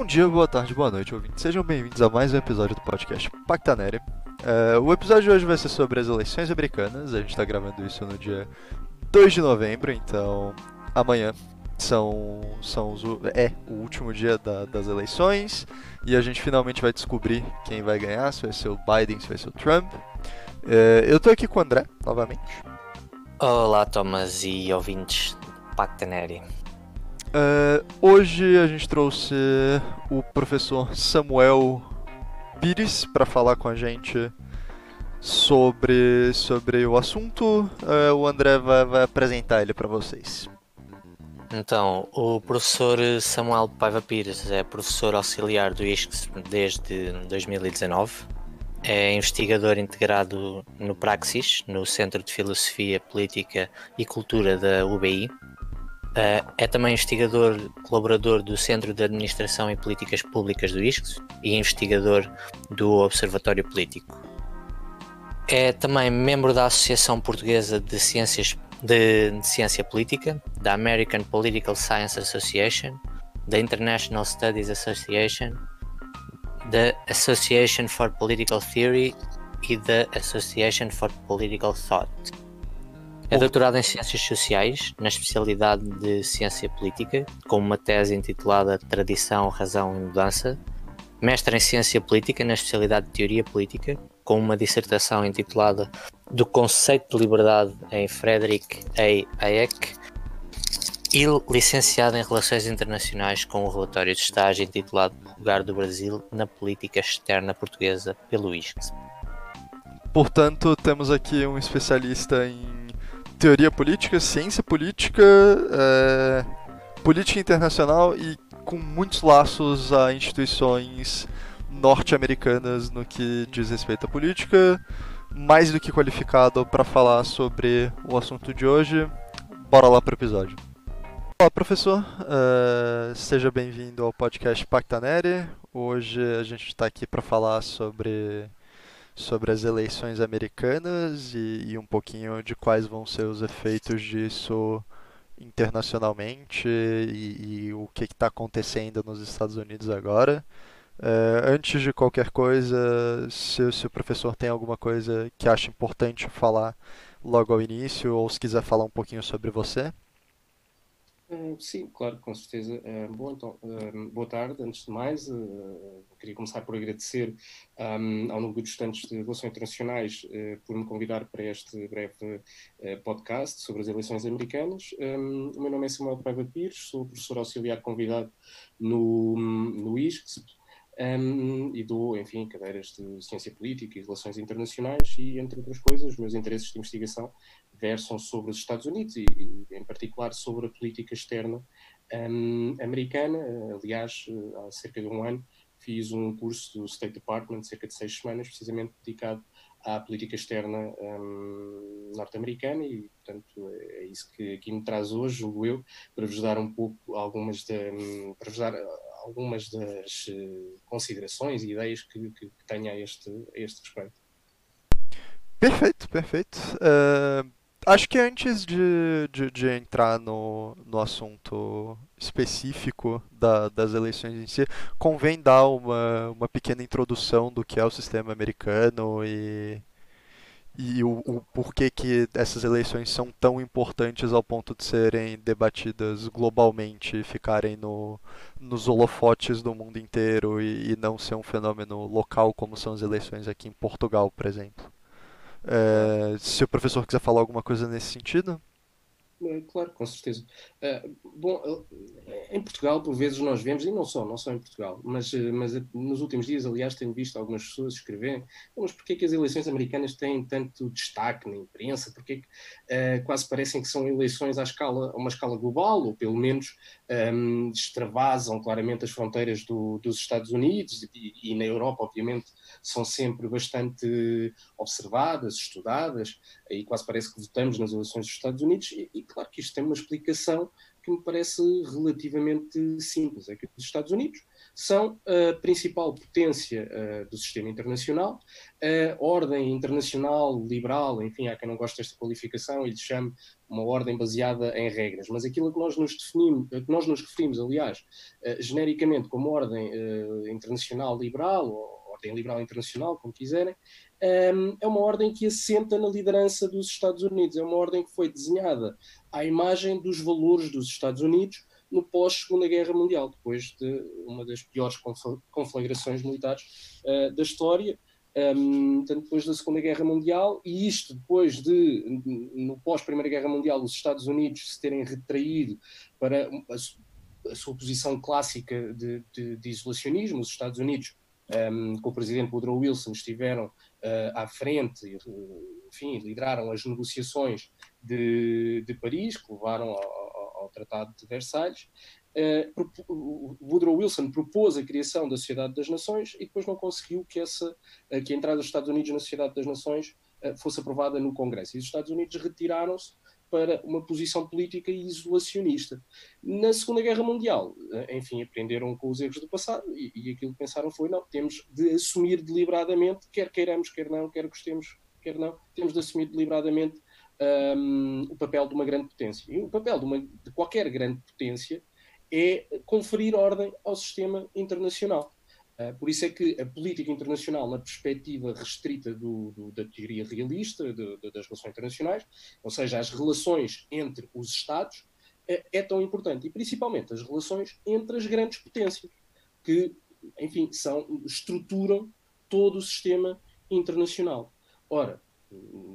Bom dia, boa tarde, boa noite, ouvintes. Sejam bem-vindos a mais um episódio do podcast Pactanere. É, o episódio de hoje vai ser sobre as eleições americanas. A gente está gravando isso no dia 2 de novembro, então amanhã são, são os, é o último dia da, das eleições e a gente finalmente vai descobrir quem vai ganhar, se vai ser o Biden, se vai ser o Trump. É, eu tô aqui com o André, novamente. Olá, Thomas e ouvintes do Pactaneri. É, hoje a gente trouxe o professor Samuel Pires para falar com a gente sobre, sobre o assunto. É, o André vai, vai apresentar ele para vocês. Então, o professor Samuel Paiva Pires é professor auxiliar do ISCS desde 2019. É investigador integrado no Praxis, no Centro de Filosofia, Política e Cultura da UBI, Uh, é também investigador colaborador do Centro de Administração e Políticas Públicas do ISCS e investigador do Observatório Político. É também membro da Associação Portuguesa de Ciências de, de Ciência Política, da American Political Science Association, da International Studies Association, da Association for Political Theory e da Association for Political Thought. É doutorado em Ciências Sociais, na especialidade de Ciência Política, com uma tese intitulada Tradição, Razão e Mudança. Mestre em Ciência Política, na especialidade de Teoria Política, com uma dissertação intitulada Do Conceito de Liberdade em Frederick A. Hayek. E licenciado em Relações Internacionais com o relatório de estágio intitulado Lugar do Brasil na Política Externa Portuguesa pelo ISCS. Portanto, temos aqui um especialista em teoria política, ciência política, é, política internacional e com muitos laços a instituições norte-americanas no que diz respeito à política, mais do que qualificado para falar sobre o assunto de hoje. Bora lá para o episódio. Olá, professor. Uh, seja bem-vindo ao podcast Pactanere. Hoje a gente está aqui para falar sobre sobre as eleições americanas e, e, um pouquinho de quais vão ser os efeitos disso internacionalmente e, e o que está acontecendo nos Estados Unidos agora. É, antes de qualquer coisa, se, se, o professor tem alguma coisa que acha importante falar logo ao início, ou se quiser falar um pouquinho sobre você. Uh, sim, claro, com certeza. Uh, bom, então, uh, boa tarde. Antes de mais, queria começar por agradecer ao Núcleo de Estudantes de Relações Internacionais por me convidar para este breve podcast sobre as eleições americanas. O meu nome é Samuel Paiva Pires, sou professor auxiliar convidado no, no ISCS um, e dou, enfim, cadeiras de Ciência Política e Relações Internacionais e, entre outras coisas, os meus interesses de investigação versam sobre os Estados Unidos e, e em particular, sobre a política externa um, americana. Aliás, há cerca de um ano fiz um curso do State Department, cerca de seis semanas, precisamente dedicado à política externa um, norte-americana e, portanto, é isso que aqui me traz hoje, julgo eu, para vos dar um pouco algumas de, um, para vos dar algumas das considerações e ideias que, que, que tenho a este, a este respeito. Perfeito, perfeito. Uh, acho que antes de, de, de, entrar no, no assunto específico da, das eleições em si, convém dar uma, uma pequena introdução do que é o sistema americano e, e o, o porquê que essas eleições são tão importantes ao ponto de serem debatidas globalmente e ficarem no, nos holofotes do mundo inteiro e, e não ser um fenômeno local como são as eleições aqui em Portugal, por exemplo. É, se o professor quiser falar alguma coisa nesse sentido. É, claro, com certeza. Uh, bom, uh, em Portugal, por vezes, nós vemos, e não só, não só em Portugal, mas, uh, mas nos últimos dias, aliás, tenho visto algumas pessoas escreverem, mas porquê que as eleições americanas têm tanto destaque na imprensa? Porquê que quase parecem que são eleições à escala, a uma escala global, ou pelo menos um, extravasam claramente as fronteiras do, dos Estados Unidos e, e, na Europa, obviamente, são sempre bastante observadas, estudadas, e quase parece que votamos nas eleições dos Estados Unidos, e, e claro que isto tem uma explicação que me parece relativamente simples. É que os Estados Unidos são a principal potência uh, do sistema internacional, a ordem internacional liberal, enfim, há quem não goste desta qualificação e lhe chame uma ordem baseada em regras, mas aquilo que nós nos definimos, que nós nos referimos, aliás, uh, genericamente como ordem uh, internacional liberal, ou ordem liberal internacional, como quiserem, é uma ordem que assenta na liderança dos Estados Unidos, é uma ordem que foi desenhada à imagem dos valores dos Estados Unidos, no pós-Segunda Guerra Mundial, depois de uma das piores conflagrações militares uh, da história, um, tanto depois da Segunda Guerra Mundial, e isto depois de, no pós-Primeira Guerra Mundial, os Estados Unidos se terem retraído para a, a sua posição clássica de, de, de, isolacionismo, os Estados Unidos, um, com o presidente Woodrow Wilson, estiveram uh, à frente, enfim, lideraram as negociações de, de Paris, que levaram ao ao Tratado de Versalhes. Uh, Woodrow Wilson propôs a criação da Sociedade das Nações e depois não conseguiu que, essa, que a entrada dos Estados Unidos na Sociedade das Nações fosse aprovada no Congresso. E os Estados Unidos retiraram-se para uma posição política isolacionista. Na Segunda Guerra Mundial, enfim, aprenderam com os erros do passado e, e aquilo que pensaram foi: não, temos de assumir deliberadamente, quer queiramos, quer não, quer gostemos, quer não, temos de assumir deliberadamente um, o papel de uma grande potência. E o papel de, uma, de qualquer grande potência é conferir ordem ao sistema internacional. Uh, por isso é que a política internacional, na perspectiva restrita do, do, da teoria realista de, de, das relações internacionais, ou seja, as relações entre os Estados, é, é, tão importante. E principalmente as relações entre as grandes potências, que, enfim, são, estruturam todo o sistema internacional. Ora,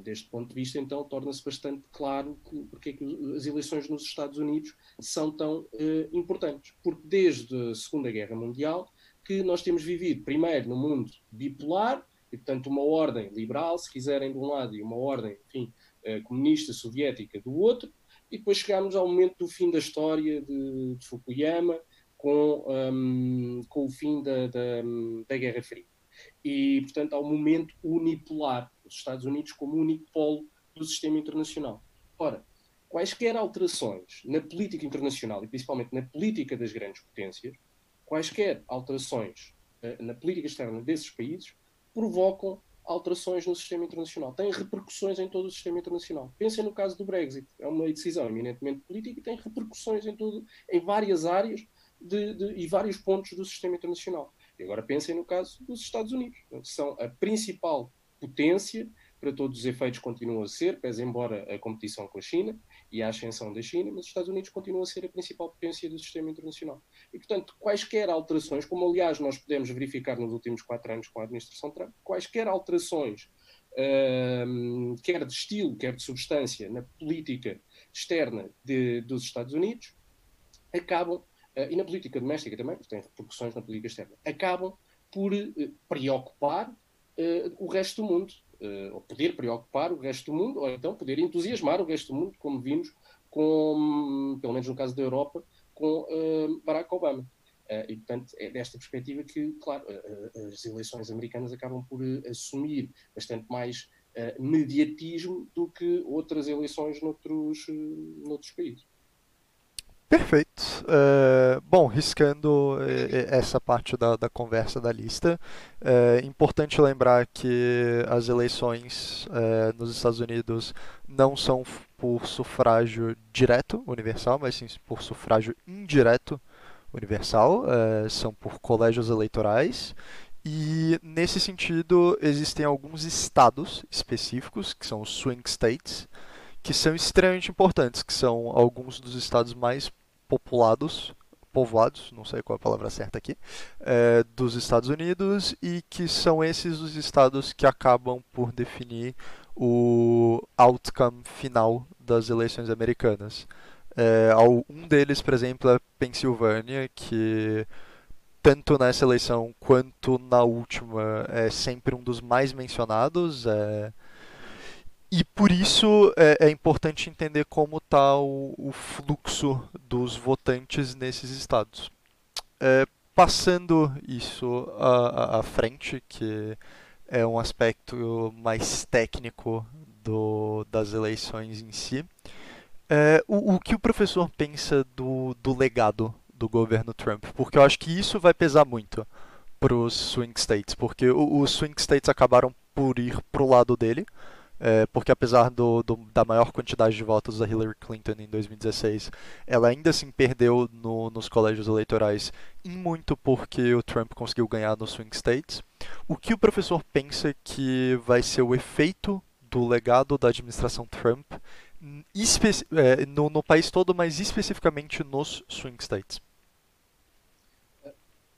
deste ponto de vista, então, torna-se bastante claro que, porque é que as eleições nos Estados Unidos são tão uh, importantes. Porque desde a Segunda Guerra Mundial que nós temos vivido, primeiro, no mundo bipolar, e, portanto, uma ordem liberal, se quiserem, de um lado, e uma ordem, enfim, uh, comunista, soviética, do outro, e depois chegámos ao momento do fim da história de, de Fukuyama, com, um, com o fim da, da, da Guerra Fria e, portanto, ao momento unipolar, os Estados Unidos como único polo do sistema internacional. Ora, quaisquer alterações na política internacional e principalmente na política das grandes potências, quaisquer alterações uh, na política externa desses países, provocam alterações no sistema internacional, têm repercussões em todo o sistema internacional. Pensem no caso do Brexit, é uma decisão eminentemente política e tem repercussões em, todo, em várias áreas de, de, e vários pontos do sistema internacional. E agora pensem no caso dos Estados Unidos, que são a principal potência, para todos os efeitos continuam a ser, pese embora a competição com a China e a ascensão da China, mas os Estados Unidos continuam a ser a principal potência do sistema internacional. E, portanto, quaisquer alterações, como aliás nós podemos verificar nos últimos quatro anos com a administração Trump, quaisquer alterações, uh, quer de estilo, quer de substância, na política externa de, dos Estados Unidos, acabam uh, e na política doméstica também, porque tem repercussões na política externa, acabam por uh, preocupar uh, o resto do mundo, ou poder preocupar o resto do mundo, ou então poder entusiasmar o resto do mundo, como vimos, com, pelo menos no caso da Europa, com Barack Obama. e, portanto, é desta perspectiva que, claro, as eleições americanas acabam por assumir bastante mais mediatismo do que outras eleições noutros, noutros países. Perfeito. Uh, bom, riscando essa parte da, da conversa da lista, é importante lembrar que as eleições nos Estados Unidos não são por sufrágio direto universal, mas sim por sufrágio indireto universal, são por colégios eleitorais. E nesse sentido, existem alguns estados específicos, que são os swing states, que são extremamente importantes, que são alguns dos estados mais populados, povoados, não sei qual é a palavra certa aqui, é, dos Estados Unidos e que são esses os estados que acabam por definir o outcome final das eleições americanas. É, um deles, por exemplo, é Pensilvânia, que tanto nessa eleição quanto na última é sempre um dos mais mencionados. É, e por isso é, é importante entender como está o, o, fluxo dos votantes nesses estados. É, passando isso à, à frente, que é um aspecto mais técnico do, das eleições em si, É, o, o que o professor pensa do, do legado do governo Trump? Porque eu acho que isso vai pesar muito para os swing states, porque os swing states acabaram por ir pro lado dele, é, porque apesar do, do, da maior quantidade de votos da Hillary Clinton em 2016, ela ainda assim perdeu no, nos colégios eleitorais, em muito porque o Trump conseguiu ganhar nos swing states. O que o professor pensa que vai ser o efeito do legado da administração Trump é, no, no país todo, mas especificamente nos swing states?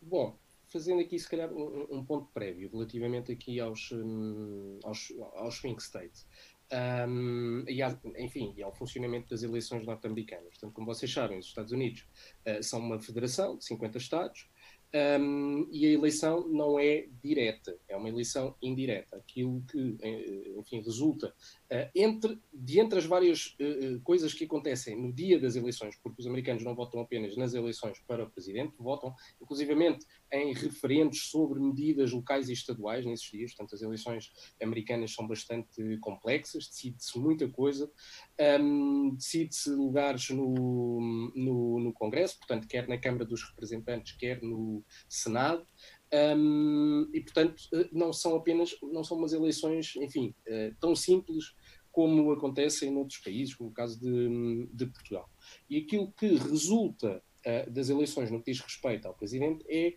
Bom, fazendo aqui se calhar um, um ponto prévio relativamente aqui aos, um, aos, aos swing states. Um, e a, enfim, e ao funcionamento das eleições norte-americanas. Portanto, como vocês sabem, os Estados Unidos uh, são uma federação de 50 estados, um, e a eleição não é direta, é uma eleição indireta. Aquilo que, eh, enfim, resulta entre, de entre as várias uh, coisas que acontecem no dia das eleições, porque os americanos não votam apenas nas eleições para o presidente, votam inclusivamente em referendos sobre medidas locais e estaduais nesses dias. Portanto, as eleições americanas são bastante complexas, decide-se muita coisa, um, decide-se lugares no, no, no Congresso, portanto, quer na Câmara dos Representantes, quer no Senado. Um, e portanto não são apenas não são umas eleições enfim tão simples como acontecem em outros países como o caso de, de Portugal e aquilo que resulta uh, das eleições no que diz respeito ao presidente é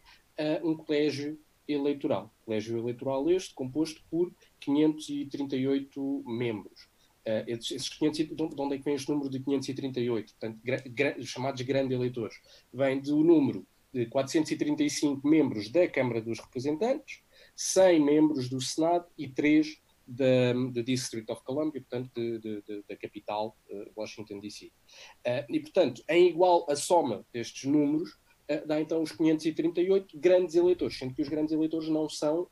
uh, um colégio eleitoral colégio eleitoral este composto por 538 membros Uh, esses 500, de onde é que vem este número de 538? Portanto, gra, gra, chamados grandes eleitores. Vem do número de 435 membros da Câmara dos Representantes, 100 membros do Senado e 3 da, da District of Columbia, portanto, de, de, de, da capital, uh, Washington, D.C. Uh, e, portanto, em igual a soma destes números, uh, dá então os 538 grandes eleitores, sendo que os grandes eleitores não são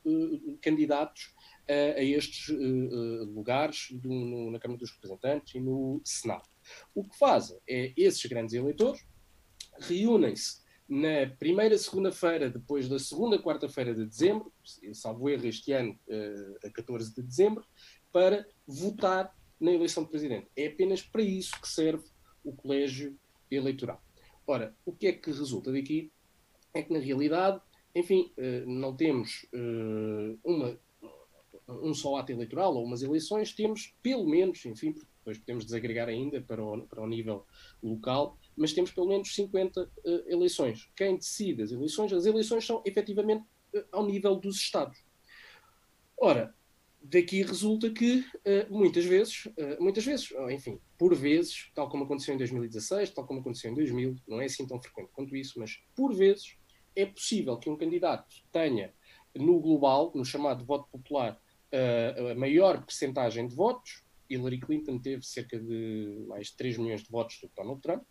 candidatos a estes lugares do, no, na Câmara dos Representantes e no Senado. O que fazem é esses grandes eleitores reúnem-se na primeira segunda-feira, depois da segunda quarta-feira de dezembro, salvo erro este ano, uh, a 14 de dezembro, para votar na eleição de presidente. É apenas para isso que serve o colégio eleitoral. Ora, o que é que resulta daqui? É que, na realidade, enfim, uh, não temos uh, uma, um só ato eleitoral ou umas eleições, temos pelo menos, enfim, depois podemos desagregar ainda para o, para o nível local, mas temos pelo menos 50 uh, eh, eleições. Quem decide as eleições, as eleições são efetivamente uh, ao nível dos Estados. Ora, daqui resulta que uh, muitas vezes, muitas vezes, enfim, por vezes, tal como aconteceu em 2016, tal como aconteceu em 2000, não é assim tão frequente quanto isso, mas por vezes é possível que um candidato tenha no global, no chamado voto popular, a maior percentagem de votos. Hillary Clinton teve cerca de mais de 3 milhões de votos do que Donald Trump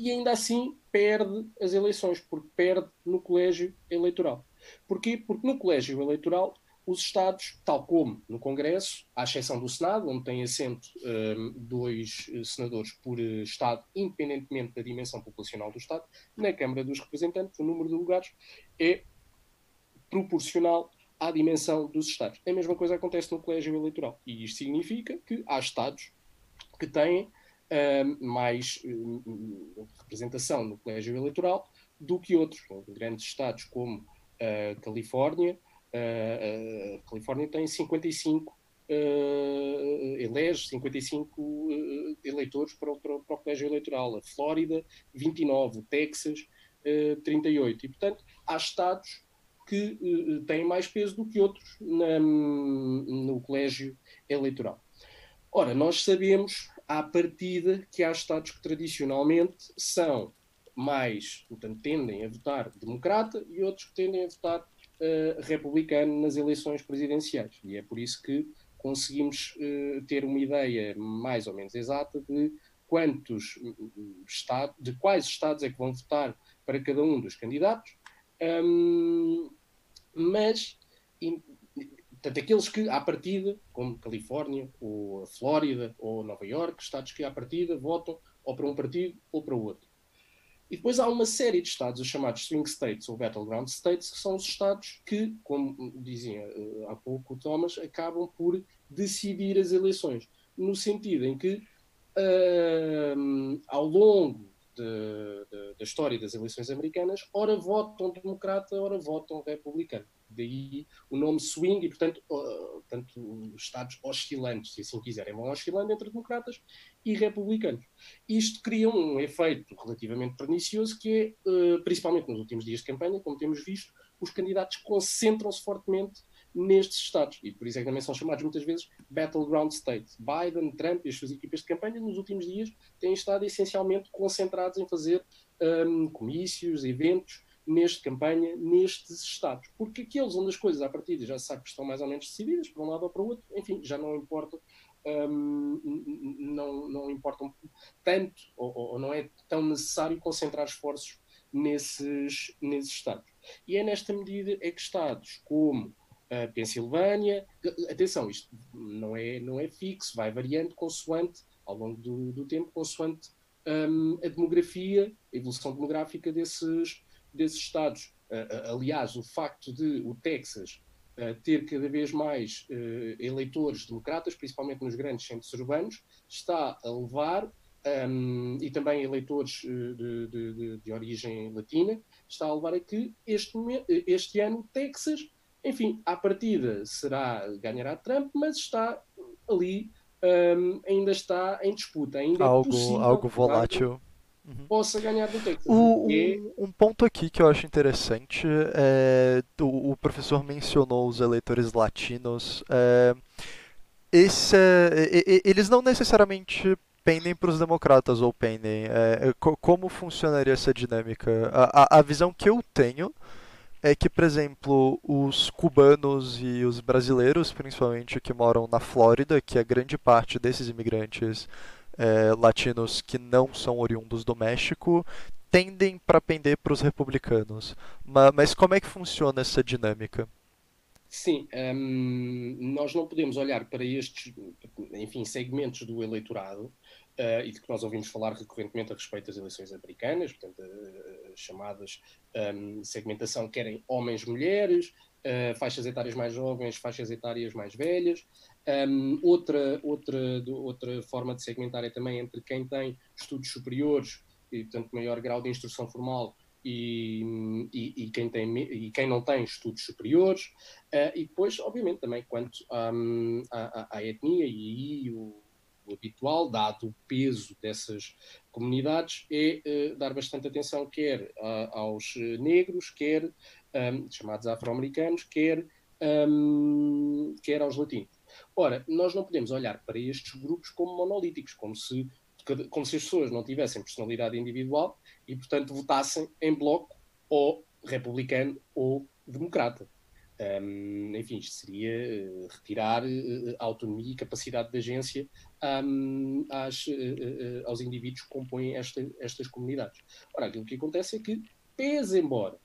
e ainda assim perde as eleições, porque perde no colégio eleitoral. Porquê? Porque no colégio eleitoral os Estados, tal como no Congresso, à exceção do Senado, onde tem assento um, dois eh, senadores por uh, Estado, independentemente da dimensão populacional do Estado, na Câmara dos Representantes, o número de lugares é proporcional à dimensão dos Estados. A mesma coisa acontece no colégio eleitoral. E isto significa que há Estados que têm mais uh, representação no colégio eleitoral do que outros. Grandes estados como a uh, Califórnia, a Califórnia tem 55 Uh, elege 55 uh, eleitores para o, para, o, colégio eleitoral. A Flórida, 29. O Texas, uh, 38. E, portanto, há estados que uh, têm mais peso do que outros na, no colégio eleitoral. Ora, nós sabemos à partida que há Estados que tradicionalmente são mais, portanto, tendem a votar democrata e outros que tendem a votar uh, republicano nas eleições presidenciais. E é por isso que conseguimos uh, ter uma ideia mais ou menos exata de quantos estados, de quais estados é que vão votar para cada um dos candidatos, um, mas Portanto, aqueles que, à partida, como Califórnia, ou Flórida, ou Nova York, estados que, à partida, votam ou para um partido ou para o outro. E depois há uma série de estados, os chamados swing states ou battleground states, que são os estados que, como dizia uh, há pouco o Thomas, acabam por decidir as eleições. No sentido em que uh, ao longo de, de, da história das eleições americanas, ora votam democrata, ora votam republicano. Daí o nome swing e, portanto, uh, portanto, estados oscilantes, se assim quiserem, vão oscilando entre democratas e republicanos. Isto cria um efeito relativamente pernicioso que é, uh, principalmente nos últimos dias de campanha, como temos visto, os candidatos concentram-se fortemente nestes estados. E por isso é que também são chamados muitas vezes battleground states. Biden, Trump e as suas equipas de campanha nos últimos dias têm estado essencialmente concentrados em fazer um, comícios, eventos neste campanha, nestes estados. Porque aqueles onde as coisas à partida já se sabe que estão mais ou menos decididas, para um lado ou para o outro, enfim, já não importa, um, não, não importam tanto, ou, ou, não é tão necessário concentrar esforços nesses, nesses estados. E é nesta medida é que estados como a Pensilvânia, atenção, isto não é, não é fixo, vai variando consoante, ao longo do, do tempo, consoante um, a demografia, a evolução demográfica desses, desses estados. Uh, aliás, o facto de o Texas uh, ter cada vez mais eleitores democratas, principalmente nos grandes centros urbanos, está a levar, um, e também eleitores de, de, de, de, origem latina, está a levar a que este, este ano Texas enfim, à partida será ganhará Trump, mas está ali, um, ainda está em disputa. Ainda é algo, é possível, algo volátil. Uhum. Possa ganhar do Texas. O, um, um, ponto aqui que eu acho interessante é o, o professor mencionou os eleitores latinos. É, esse é, eles não necessariamente pendem para os democratas ou pendem. É, é como funcionaria essa dinâmica? A, a, a visão que eu tenho é que, por exemplo, os cubanos e os brasileiros, principalmente que moram na Flórida, que é grande parte desses imigrantes é, latinos que não são oriundos do México, tendem para pender para os republicanos. Mas, mas, como é que funciona essa dinâmica? Sim, hum, nós não podemos olhar para estes, enfim, segmentos do eleitorado uh, e de que nós ouvimos falar recorrentemente a respeito das eleições americanas, portanto, uh, chamadas um, segmentação querem homens, mulheres, uh, faixas etárias mais jovens, faixas etárias mais velhas. Um, outra, outra, outra forma de segmentar é também entre quem tem estudos superiores e, portanto, maior grau de instrução formal e, e, e, quem, tem, e quem não tem estudos superiores, uh, e depois, obviamente, também quanto à, à, etnia, e aí o, o habitual, dado o peso dessas comunidades, é uh, dar bastante atenção quer uh, aos negros, quer um, chamados afro-americanos, quer, quer aos latinos. Ora, nós não podemos olhar para estes grupos como monolíticos, como se, como se as pessoas não tivessem personalidade individual e, portanto, votassem em bloco ou republicano ou democrata. Um, enfim, isto seria uh, retirar uh, autonomia e capacidade de agência um, às, uh, aos indivíduos que compõem esta, estas comunidades. Ora, aquilo que acontece é que, pese embora,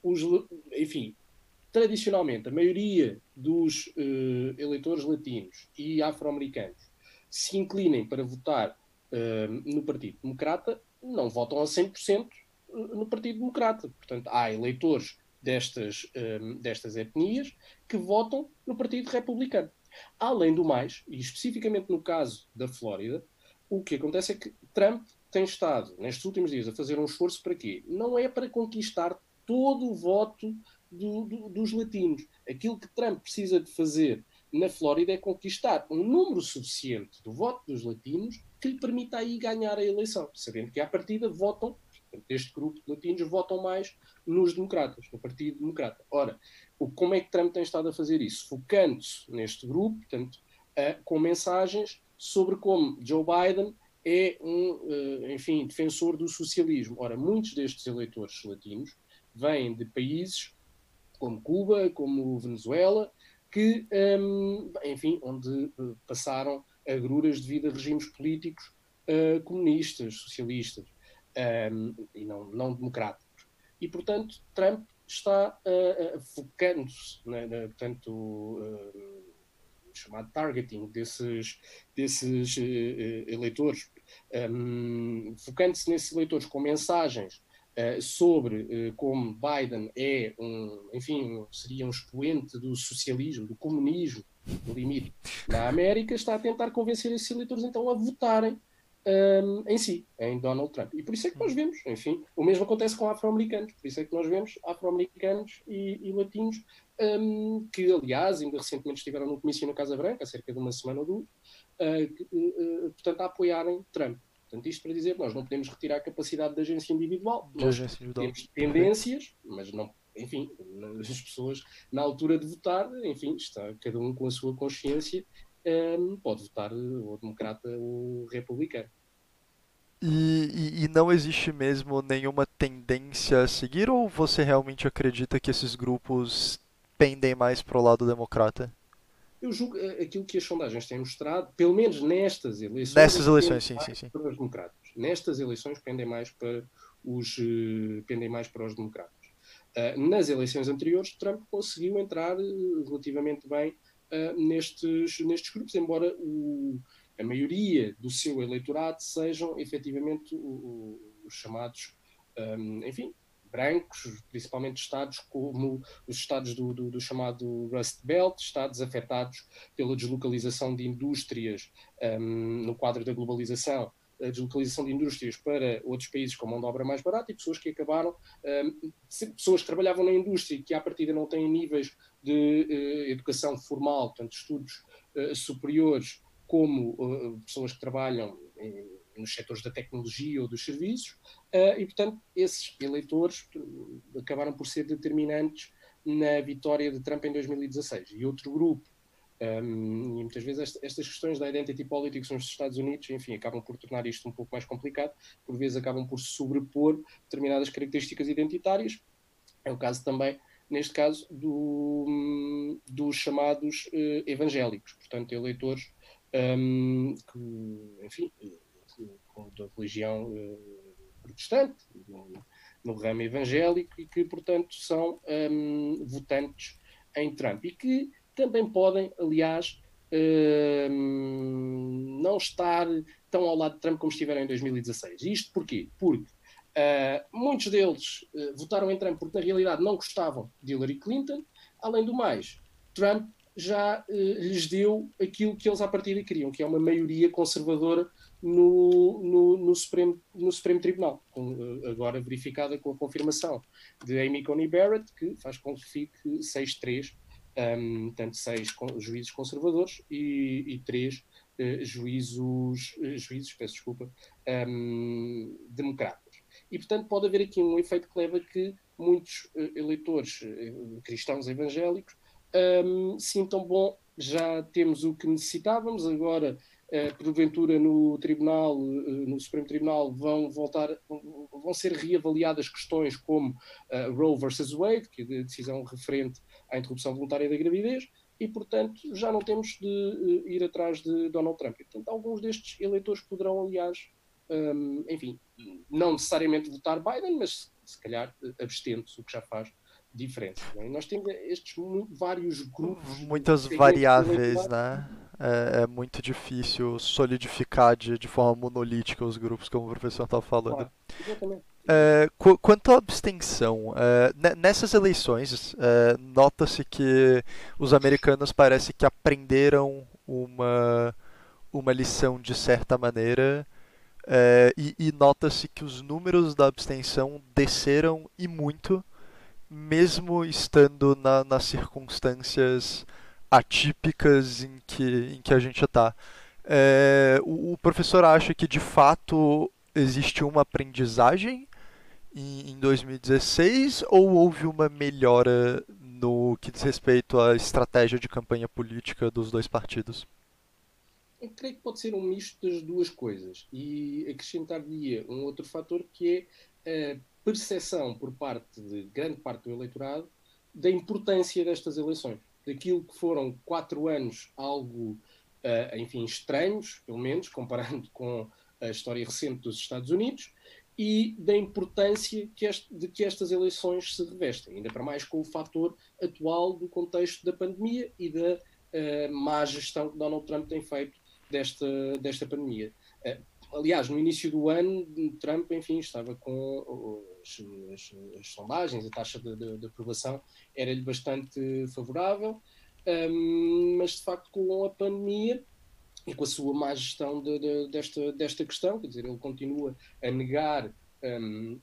os, enfim, tradicionalmente, a maioria dos eleitores latinos e afro-americanos se inclinem para votar no Partido Democrata, não votam a 100% no Partido Democrata. Portanto, há eleitores destas, destas etnias que votam no Partido Republicano. Além do mais, e especificamente no caso da Flórida, o que acontece é que Trump tem estado, nestes últimos dias, a fazer um esforço para quê? Não é para conquistar todo o voto do, do, dos latinos. Aquilo que Trump precisa de fazer na Flórida é conquistar um número suficiente do voto dos latinos que lhe permita aí ganhar a eleição, sabendo que à partida votam este grupo de latinos votam mais nos democratas, no Partido Democrata. Ora, o, como é que Trump tem estado a fazer isso? Focando-se neste grupo, portanto, uh, com mensagens sobre como Joe Biden é um, uh, enfim, defensor do socialismo. Ora, muitos destes eleitores latinos vêm de países como Cuba, como Venezuela, que, um, enfim, onde uh, passaram agruras devido a regimes políticos comunistas, socialistas um, e não, não democráticos. E, portanto, Trump está uh, uh, focando-se, né, portanto, uh, chamado targeting desses, desses eleitores, um, focando-se nesses eleitores com mensagens sobre como Biden é um, enfim, seria um expoente do socialismo, do comunismo, no limite, na América, está a tentar convencer esses eleitores então a votarem um, em si, em Donald Trump. E por isso é que nós vemos, enfim, o mesmo acontece com afro-americanos, por isso é que nós vemos afro-americanos e, e, latinos, um, que aliás ainda recentemente estiveram no comício na Casa Branca, há cerca de uma semana ou duas, uh, uh, portanto, a apoiarem Trump. Portanto, isto para dizer que nós não podemos retirar a capacidade da agência individual. De agência individual. Temos tendências, mas não, enfim, as pessoas na altura de votar, enfim, está cada um com a sua consciência um, pode votar ou democrata ou republicano. E, e, e, não existe mesmo nenhuma tendência a seguir, ou você realmente acredita que esses grupos pendem mais para o lado democrata? Eu julgo eh, aquilo que as sondagens têm mostrado, pelo menos nestas eleições. Nestas eleições, sim, sim, sim. Para os democratas. Nestas eleições pendem mais para os, uh, pendem mais para os democratas. Uh, nas eleições anteriores, Trump conseguiu entrar uh, relativamente bem uh, nestes, nestes grupos, embora o, a maioria do seu eleitorado sejam efetivamente os chamados, um, enfim, brancos, principalmente estados como os estados do, do, do, chamado Rust Belt, estados afetados pela deslocalização de indústrias um, no quadro da globalização, a deslocalização de indústrias para outros países com mão de obra mais barata e pessoas que acabaram, um, pessoas que trabalhavam na indústria que à partida não têm níveis de uh, educação formal, portanto, estudos uh, superiores, como uh, pessoas que trabalham em, nos setores da tecnologia ou dos serviços, e, portanto, esses eleitores acabaram por ser determinantes na vitória de Trump em 2016. E outro grupo um, e muitas vezes estas questões da identity politics nos Estados Unidos, enfim, acabam por tornar isto um pouco mais complicado, por vezes acabam por sobrepor determinadas características identitárias. É o caso também, neste caso, do, dos chamados uh, evangélicos, portanto, eleitores um, que, enfim, da religião uh, protestante, no, no ramo evangélico, e que, portanto, são um, votantes em Trump. E que também podem, aliás, uh, não estar tão ao lado de Trump como estiveram em 2016. Isto porquê? Porque uh, muitos deles uh, votaram em Trump porque na realidade não gostavam de Hillary Clinton. Além do mais, Trump já lhes deu aquilo que eles à partida queriam, que é uma maioria conservadora no, no, no, Supremo, no Supremo Tribunal, com, agora verificada com a confirmação de Amy Coney Barrett, que faz com que fique 6-3 um, tanto seis juízes conservadores e, e três uh, juízos, uh, juízes, peço desculpa, um, democratas. E, portanto, pode haver aqui um efeito que leva que muitos uh, eleitores cristãos evangélicos um, sintam, bom, já temos o que necessitávamos, agora Uh, porventura no tribunal, uh, no Supremo Tribunal, vão voltar, vão ser reavaliadas questões como uh, Roe versus Wade, que é a decisão referente à interrupção voluntária da gravidez, e portanto já não temos de ir atrás de Donald Trump. E, portanto, alguns destes eleitores poderão, aliás, um, enfim, não necessariamente votar Biden, mas se calhar abstendo-se, o que já faz diferença. É? Nós temos estes vários grupos. Muitas variáveis, né? É, é, muito difícil solidificar de, de forma monolítica os grupos, como o professor estava falando. Claro, exatamente. É, qu quanto à abstenção, é, nessas eleições, é, nota-se que os americanos parece que aprenderam uma, uma lição de certa maneira é, e, e nota-se que os números da abstenção desceram e muito mesmo estando na, nas circunstâncias atípicas em que, em que a gente está. É, o, o, professor acha que de fato existe uma aprendizagem em, em 2016 ou houve uma melhora no que diz respeito à estratégia de campanha política dos dois partidos? Eu creio que pode ser um misto das duas coisas e acrescentar-lhe um outro fator que é percepção por parte de grande parte do eleitorado da importância destas eleições. Daquilo que foram quatro anos algo, uh, enfim, estranhos, pelo menos, comparando com a história recente dos Estados Unidos, e da importância que este, de que estas eleições se revestem, ainda para mais com o fator atual do contexto da pandemia e da uh, má gestão que Donald Trump tem feito desta, desta pandemia. Aliás, no início do ano, Trump, enfim, estava com as, as, as sondagens, a taxa de, de, de aprovação era-lhe bastante favorável, um, mas de facto com a pandemia e com a sua má gestão de, desta, desta questão, quer dizer, ele continua a negar um,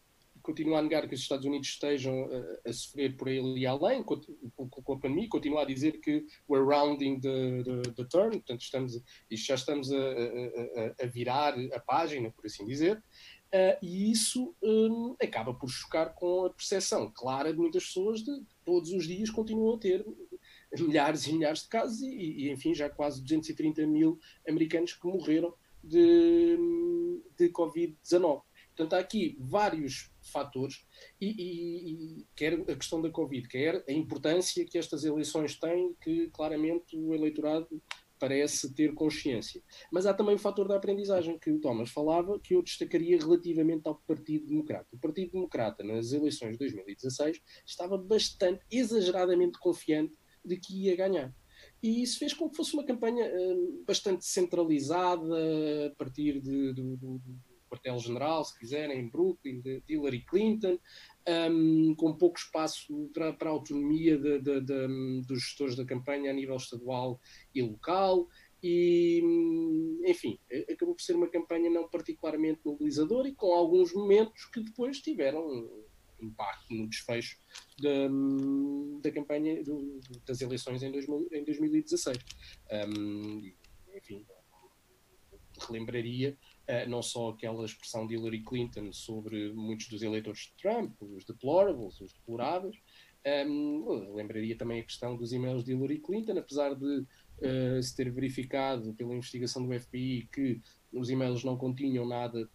continua a negar que os Estados Unidos estejam a, a sofrer por ele e além com, com, a pandemia, continua a dizer que we're rounding the, the, the turn, portanto estamos, já estamos a, a, a, virar a página, por assim dizer, uh, e isso um, acaba por chocar com a percepção clara de muitas pessoas de todos os dias continuam a ter milhares e milhares de casos e, e enfim, já quase 230 mil americanos que morreram de, de Covid-19. Portanto, há aqui vários fatores, e, e, e, quer a questão da Covid, quer a importância que estas eleições têm, que claramente o eleitorado parece ter consciência. Mas há também o fator da aprendizagem que o Thomas falava, que eu destacaria relativamente ao Partido Democrata. O Partido Democrata, nas eleições de 2016, estava bastante, exageradamente confiante de que ia ganhar. E isso fez com que fosse uma campanha uh, bastante centralizada, a partir de, de, de, quartel-general, se quiserem, em Brooklyn, de, Hillary Clinton, um, com pouco espaço para, para a autonomia de, de, de, dos gestores da campanha a nível estadual e local. E, enfim, acabou por ser uma campanha não particularmente mobilizadora e com alguns momentos que depois tiveram impacto no desfecho da, da campanha do, das eleições em, 2000, em 2016. Um, enfim, relembraria não só aquela expressão de Hillary Clinton sobre muitos dos eleitores de Trump, os deplorables, os deploráveis, um, lembraria também a questão dos e-mails de Hillary Clinton, apesar de uh, se ter verificado pela investigação do FBI que os e-mails não continham nada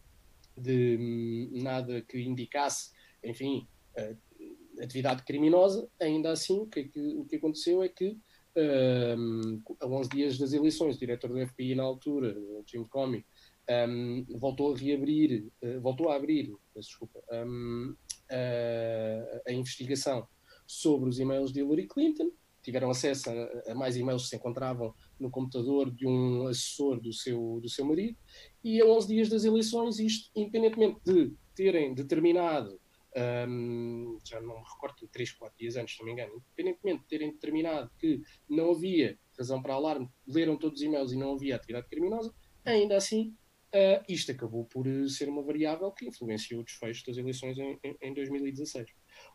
de nada que indicasse, enfim, uh, atividade criminosa, ainda assim o que, o que aconteceu é que um, a 11 dias das eleições, o diretor do FBI na altura, Jim Comey, um, voltou a reabrir, uh, voltou a abrir, desculpa, um, a, a, investigação sobre os e-mails de Hillary Clinton. Tiveram acesso a, a, mais e-mails que se encontravam no computador de um assessor do seu, do seu marido. E a 11 dias das eleições, isto, independentemente de terem determinado um, já não me recordo, 3, 4 dias antes, não me engano, independentemente de terem determinado que não havia razão para alarme, leram todos os e-mails e não havia atividade criminosa, ainda assim, uh, isto acabou por eh, ser uma variável que influenciou o desfecho das eleições em, em, em 2016.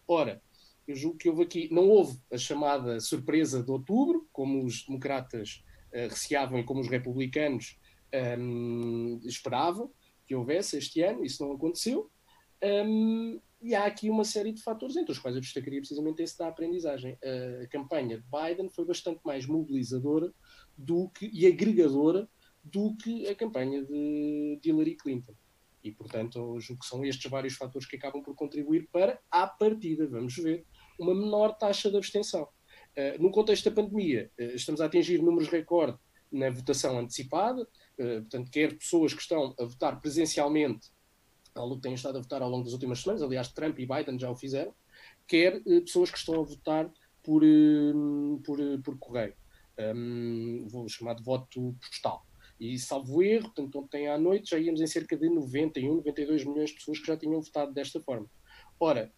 Ora, eu julgo que houve aqui, não houve a chamada surpresa de outubro, como os democratas uh, receavam e como os republicanos um, esperavam que houvesse este ano, isso não aconteceu. Um, e há aqui uma série de fatores, entre os quais eu destacaria precisamente esse da aprendizagem. A campanha de Biden foi bastante mais mobilizadora do que, e agregadora do que a campanha de, de Hillary Clinton. E, portanto, julgo que são estes vários fatores que acabam por contribuir para, à partida, vamos ver, uma menor taxa de abstenção. Uh, no contexto da pandemia, uh, estamos a atingir números recorde na votação antecipada, uh, portanto, quer pessoas que estão a votar presencialmente ao que têm estado a votar ao longo das últimas semanas, aliás, Trump e Biden já o fizeram, quer pessoas que estão a votar por, por, por correio, um, vou chamar de voto postal. E salvo erro, portanto, ontem à noite já íamos em cerca de 91, 92 milhões de pessoas que já tinham votado desta forma. Ora,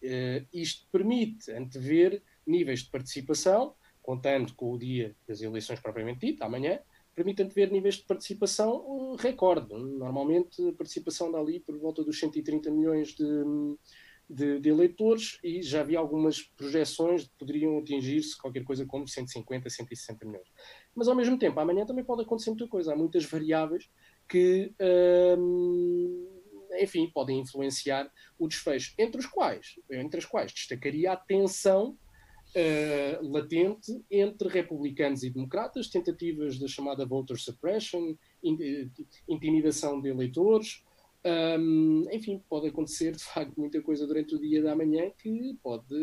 isto permite antever níveis de participação, contando com o dia das eleições propriamente dito, amanhã, permite ver níveis de participação recorde. Normalmente a participação dá ali por volta dos 130 milhões de, de, de eleitores e já havia algumas projeções que poderiam atingir-se qualquer coisa como 150, 160 milhões. Mas ao mesmo tempo, amanhã também pode acontecer muita coisa. Há muitas variáveis que, hum, enfim, podem influenciar o desfecho, entre, os quais, entre as quais destacaria a tensão uh, latente entre republicanos e democratas, tentativas da chamada voter suppression, eh, intimidação de eleitores. Um, enfim, pode acontecer de facto muita coisa durante o dia da manhã que pode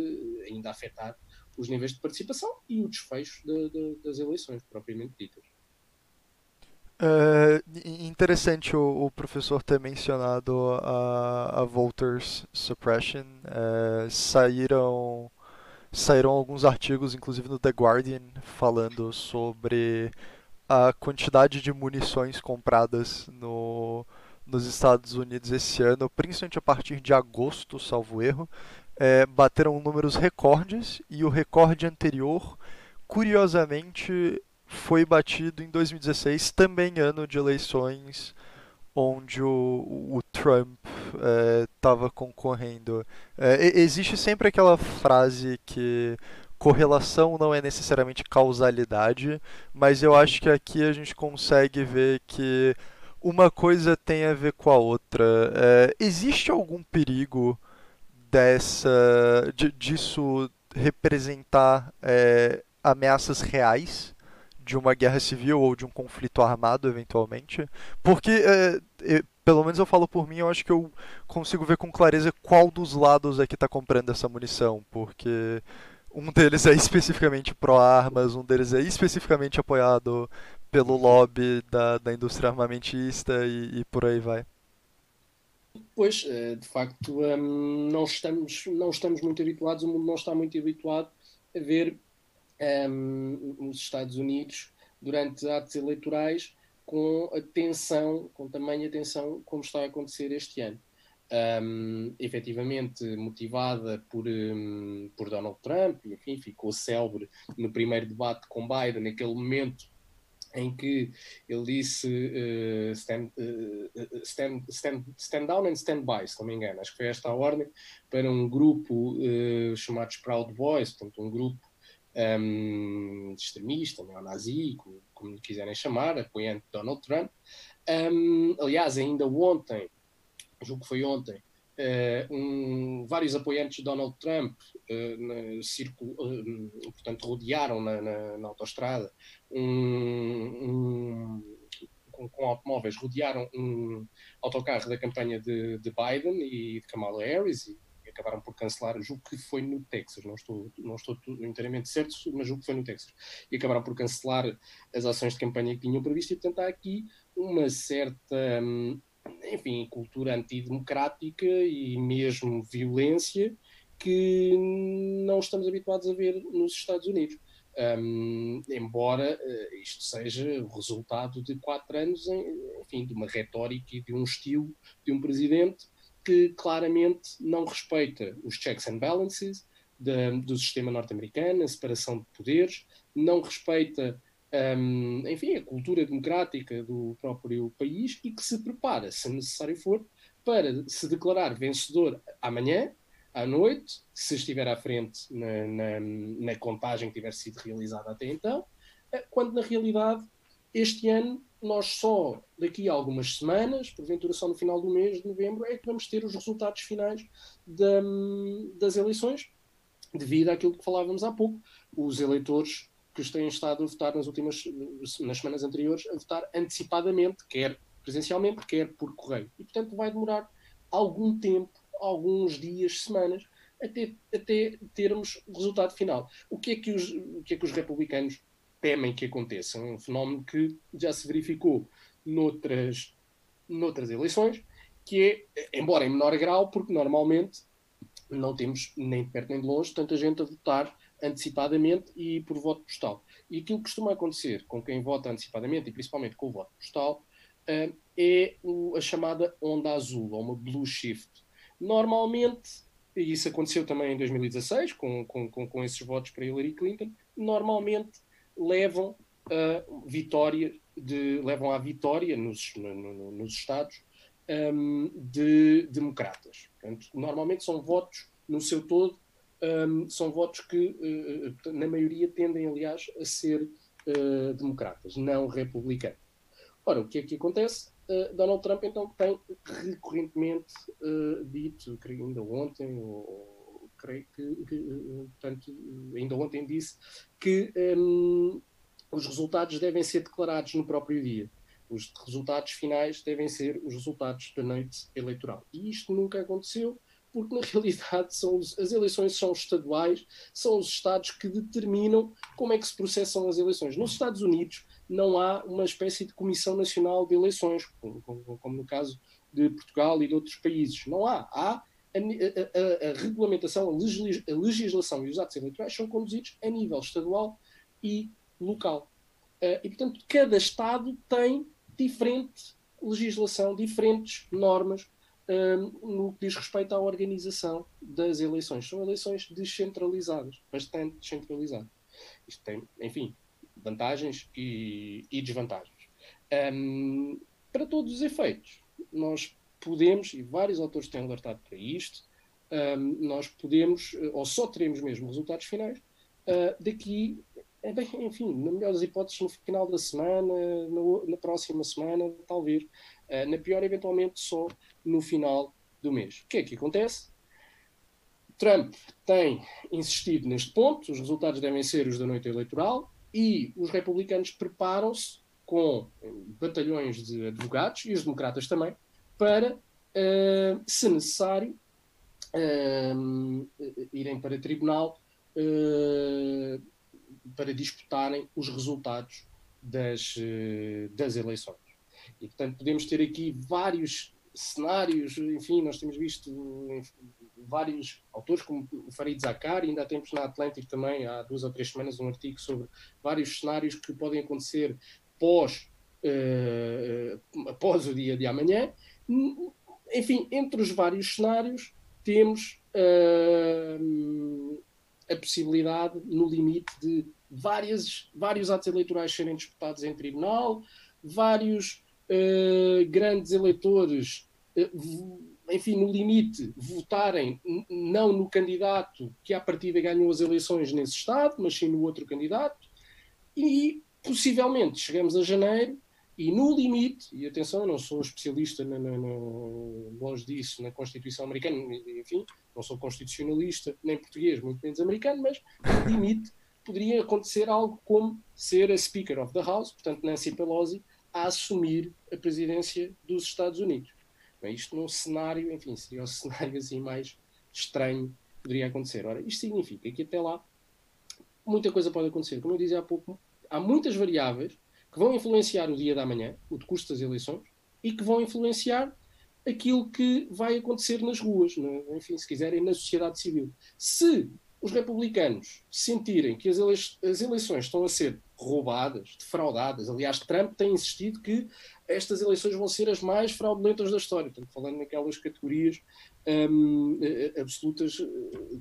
ainda afetar os níveis de participação e o desfecho de, de, das eleições propriamente ditas. Uh, interessante o, o, professor ter mencionado a, a Voters Suppression. Uh, saíram saíram alguns artigos, inclusive no The Guardian, falando sobre a quantidade de munições compradas no, nos Estados Unidos esse ano, principalmente a partir de agosto, salvo erro, é, bateram números recordes e o recorde anterior, curiosamente, foi batido em 2016, também ano de eleições, onde o, o Trump estava é, concorrendo. É, existe sempre aquela frase que correlação não é necessariamente causalidade, mas eu acho que aqui a gente consegue ver que uma coisa tem a ver com a outra. É, existe algum perigo dessa de, disso representar é, ameaças reais de uma guerra civil ou de um conflito armado eventualmente? Porque é, pelo menos eu falo por mim, eu acho que eu consigo ver com clareza qual dos lados é que está comprando essa munição, porque um deles é especificamente pró-armas, um deles é especificamente apoiado pelo lobby da, da indústria armamentista e, e por aí vai. Pois, eh, de facto, hum, não, estamos, não estamos muito habituados, o mundo não está muito habituado a ver um, os Estados Unidos durante atos eleitorais com atenção, com tamanha atenção, como está a acontecer este ano um, efetivamente motivada por, um, por Donald Trump, enfim, ficou célebre no primeiro debate com Biden, naquele momento em que ele disse uh, stand, uh, stand, stand, stand, down and stand by, se não me engano, acho que foi esta a ordem, para um grupo uh, chamado Proud Boys, portanto, um grupo um, extremista, neonazi, como, como quiserem chamar, apoiante de Donald Trump. Um, aliás, ainda ontem, julgo que foi ontem, um, vários apoiantes de Donald Trump uh, na círculo, uh, portanto, rodearam na, na, na autostrada um, com, com, automóveis, rodearam um autocarro da campanha de, de Biden e de Kamala Harris e, acabaram por cancelar, julgo que foi no Texas, não estou, não estou inteiramente certo, mas julgo que foi no Texas, e acabaram por cancelar as ações de campanha que tinham previsto, e portanto há aqui uma certa um, enfim, cultura antidemocrática e mesmo violência que não estamos habituados a ver nos Estados Unidos. Um, embora uh, isto seja o resultado de quatro anos, enfim, de uma retórica e de um estilo de um presidente que claramente não respeita os checks and balances do sistema norte-americano, a separação de poderes, não respeita um, enfim, a cultura democrática do próprio país e que se prepara, se necessário for, para se declarar vencedor amanhã, à noite, se estiver à frente na, na, na contagem que tiver sido realizada até então, eh, quando na realidade este ano nós só daqui a algumas semanas, porventura só no final do mês de novembro, é que vamos ter os resultados finais da, das eleições, devido àquilo que falávamos há pouco. Os eleitores que têm estado a votar nas últimas, nas semanas anteriores, a votar antecipadamente, quer presencialmente, quer por correio. E, portanto, vai demorar algum tempo, alguns dias, semanas, até, até termos o resultado final. O que, é que os, o que é que os republicanos temem que aconteça? Um fenómeno que já se verificou noutras, noutras eleições, que é, embora em menor grau, porque normalmente não temos nem de perto nem de longe tanta gente a votar antecipadamente e por voto postal. E aquilo que costuma acontecer com quem vota antecipadamente, e principalmente com o voto postal, uh, é a chamada onda azul, ou uma blue shift. Normalmente, e isso aconteceu também em 2016, com, com, com, esses votos para Hillary Clinton, normalmente levam a vitória de, levam à vitória nos, no, no, nos Estados um, de democratas. Portanto, normalmente são votos no seu todo um, são votos que, uh, na maioria, tendem, aliás, a ser uh, democratas, não republicanos. Ora, o que é que acontece? Uh, Donald Trump, então, tem recorrentemente dito, creio ainda ontem, ou, creio que, que, portanto, ainda ontem disse que um, os resultados devem ser declarados no próprio dia. Os resultados finais devem ser os resultados da noite eleitoral. E isto nunca aconteceu porque na realidade são os, as eleições são estaduais, são os Estados que determinam como é que se processam as eleições. Nos Estados Unidos não há uma espécie de Comissão Nacional de Eleições, como, como, como no caso de Portugal e de outros países. Não há. Há a, a, a, regulamentação, a legislação e os atos eleitorais são conduzidos a nível estadual e local. Uh, e, portanto, cada Estado tem diferente legislação, diferentes normas no que diz respeito à organização das eleições. São eleições descentralizadas, bastante descentralizadas. Isto tem, enfim, vantagens e, e desvantagens. Um, para todos os efeitos, nós podemos, e vários autores têm alertado para isto, um, nós podemos, ou só teremos mesmo resultados finais, uh, daqui, bem, enfim, na melhor das hipóteses, no final da semana, no, na próxima semana, talvez, uh, na pior, eventualmente, só no final do mês. O que é que acontece? Trump tem insistido neste ponto, os resultados devem ser os da noite eleitoral, e os republicanos preparam-se com batalhões de advogados, e os democratas também, para, uh, se necessário, uh, irem para tribunal uh, para disputarem os resultados das, das eleições. E, portanto, podemos ter aqui vários cenários, enfim, nós temos visto vários autores, como o Farid Zakari, ainda temos na Atlântico também, há duas ou três semanas, um artigo sobre vários cenários que podem acontecer pós, uh, após o dia de amanhã. Enfim, entre os vários cenários, temos uh, a possibilidade, no limite, de várias, vários atos eleitorais serem disputados em tribunal, vários uh, grandes eleitores, enfim, no limite, votarem não no candidato que à partida ganhou as eleições nesse Estado, mas sim no outro candidato, e possivelmente chegamos a janeiro e no limite, e atenção, eu não sou especialista na, na, na, longe disso na Constituição americana, enfim, não sou constitucionalista nem português, muito menos americano, mas no limite poderia acontecer algo como ser a Speaker of the House, portanto Nancy Pelosi, a assumir a presidência dos Estados Unidos. Bem, isto num cenário, enfim, seria o cenário assim mais estranho que poderia acontecer. Ora, isto significa que até lá muita coisa pode acontecer. Como eu dizia há pouco, há muitas variáveis que vão influenciar o dia da manhã, o decurso das eleições, e que vão influenciar aquilo que vai acontecer nas ruas, no, enfim, se quiserem, na sociedade civil. Se os republicanos sentirem que as, ele as eleições estão a ser roubadas, defraudadas, aliás, Trump tem insistido que estas eleições vão ser as mais fraudulentas da história, portanto, falando naquelas categorias um, eh, absolutas eh,